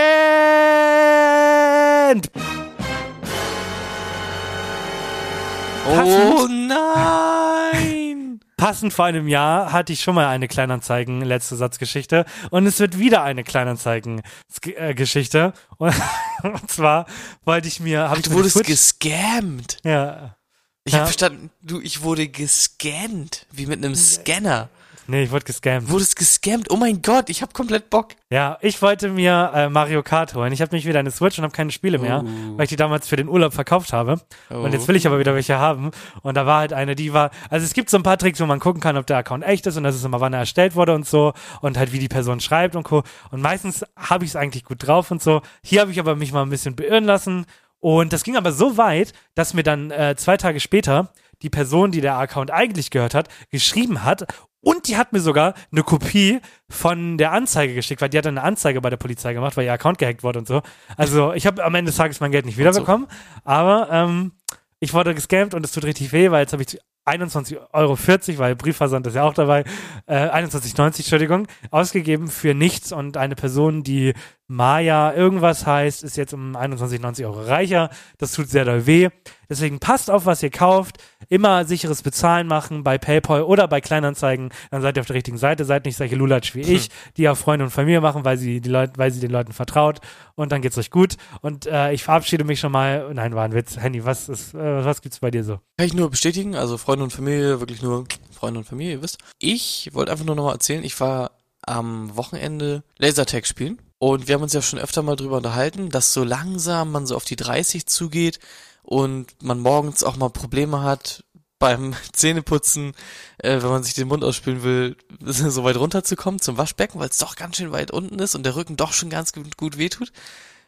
Oh nein! Passend vor einem Jahr hatte ich schon mal eine Kleinanzeigen letzte Satzgeschichte und es wird wieder eine Kleinanzeigen äh, Geschichte und, und zwar wollte ich mir habe ich Du wurdest gescammt. ja Ich Ja. hab verstanden, du, ich wurde gescannt. Wie mit einem Scanner. Nee ich wurde gescammt. Wurdest gescammt. Oh mein Gott, ich hab komplett Bock. ja ich wollte mir äh, Mario Kart holen. Ich habe nämlich wieder eine Switch und habe keine Spiele mehr Oh. weil ich die damals für den Urlaub verkauft habe. Und jetzt will ich aber wieder welche haben. Und da war halt eine die war also es gibt so ein paar Tricks wo man gucken kann ob der Account echt ist und das ist immer wann er erstellt wurde und so und halt wie die Person schreibt und co. Und meistens habe ich es eigentlich gut drauf und so. Hier habe ich aber mich mal ein bisschen beirren lassen. Und das ging aber so weit dass mir dann äh, zwei Tage später die Person, die der Account eigentlich gehört hat, geschrieben hat. Und die hat mir sogar eine Kopie von der Anzeige geschickt, weil die hat dann eine Anzeige bei der Polizei gemacht, weil ihr Account gehackt wurde und so. Also ich habe am Ende des Tages mein Geld nicht wiederbekommen, aber ähm, ich wurde gescammt und es tut richtig weh, weil jetzt habe ich 21,40 Euro, weil Briefversand ist ja auch dabei, äh, 21,90, Entschuldigung, ausgegeben für nichts und eine Person, die Maya irgendwas heißt, ist jetzt um 21,90 Euro reicher. Das tut sehr doll weh. Deswegen passt auf, was ihr kauft. Immer sicheres Bezahlen machen bei PayPal oder bei Kleinanzeigen. Dann seid ihr auf der richtigen Seite. Seid nicht solche Lulatsch wie ich, die auf Freunde und Familie machen, weil sie, die Leute, weil sie den Leuten vertraut. Und dann geht's euch gut. Und äh, ich verabschiede mich schon mal. Nein, war ein Witz. Handy, was ist, äh, was gibt's bei dir so? Kann ich nur bestätigen, also Freunde und Familie, wirklich nur Freunde und Familie, ihr wisst. Ich wollte einfach nur nochmal erzählen, ich war am Wochenende Lasertag spielen und wir haben uns ja schon öfter mal drüber unterhalten, dass so langsam man so auf die 30 zugeht und man morgens auch mal Probleme hat beim Zähneputzen, äh, wenn man sich den Mund ausspülen will, so weit runterzukommen zum Waschbecken, weil es doch ganz schön weit unten ist und der Rücken doch schon ganz gut, gut wehtut.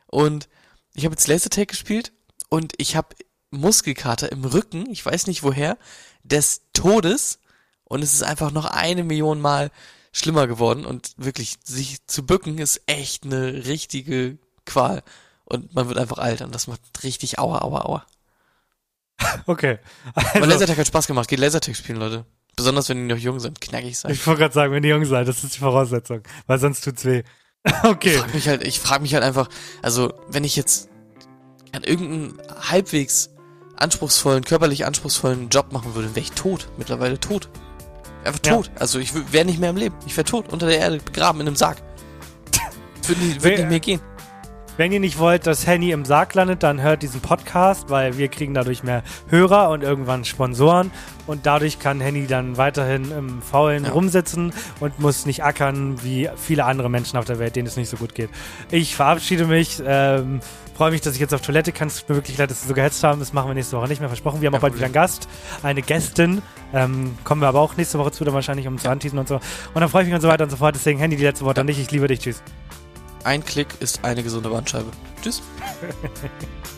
Und ich habe jetzt Lasertag gespielt und ich habe Muskelkater im Rücken, ich weiß nicht woher, des Todes und es ist einfach noch eine Million Mal schlimmer geworden und wirklich sich zu bücken ist echt eine richtige Qual und man wird einfach alt und das macht richtig aua, aua, aua. Okay. Aber Also, Lasertag hat Spaß gemacht, geht Lasertag spielen, Leute. Besonders wenn die noch jung sind, knackig sein. ich wollte gerade sagen, wenn die jung seid, das ist die Voraussetzung, weil sonst tut's weh. Ich Okay. frage mich halt, ich frage mich halt einfach, also wenn ich jetzt an irgendeinen halbwegs anspruchsvollen, körperlich anspruchsvollen Job machen würde, wäre ich tot, mittlerweile tot. Einfach Ja. tot. Also ich wäre nicht mehr im Leben. Ich wäre tot, unter der Erde, begraben in einem Sarg. Das würde nicht, würd nicht mehr gehen. Wenn ihr nicht wollt, dass Henny im Sarg landet, dann hört diesen Podcast, weil wir kriegen dadurch mehr Hörer und irgendwann Sponsoren und dadurch kann Henny dann weiterhin im Faulen Ja. rumsitzen und muss nicht ackern wie viele andere Menschen auf der Welt, denen es nicht so gut geht. Ich verabschiede mich, ähm, freue mich, dass ich jetzt auf Toilette kann. Es tut mir wirklich leid, dass wir so gehetzt haben. Das machen wir nächste Woche nicht mehr versprochen. Wir haben auch Kein bald wieder einen Gast, eine Gästin. Ähm, kommen wir aber auch nächste Woche zu, dann wahrscheinlich um zu anteasen und so. Und dann freue ich mich und so weiter und so fort. Deswegen Handy die letzte Worte Ja. an dich. Ich liebe dich. Tschüss. Ein Klick ist eine gesunde Bandscheibe. Tschüss.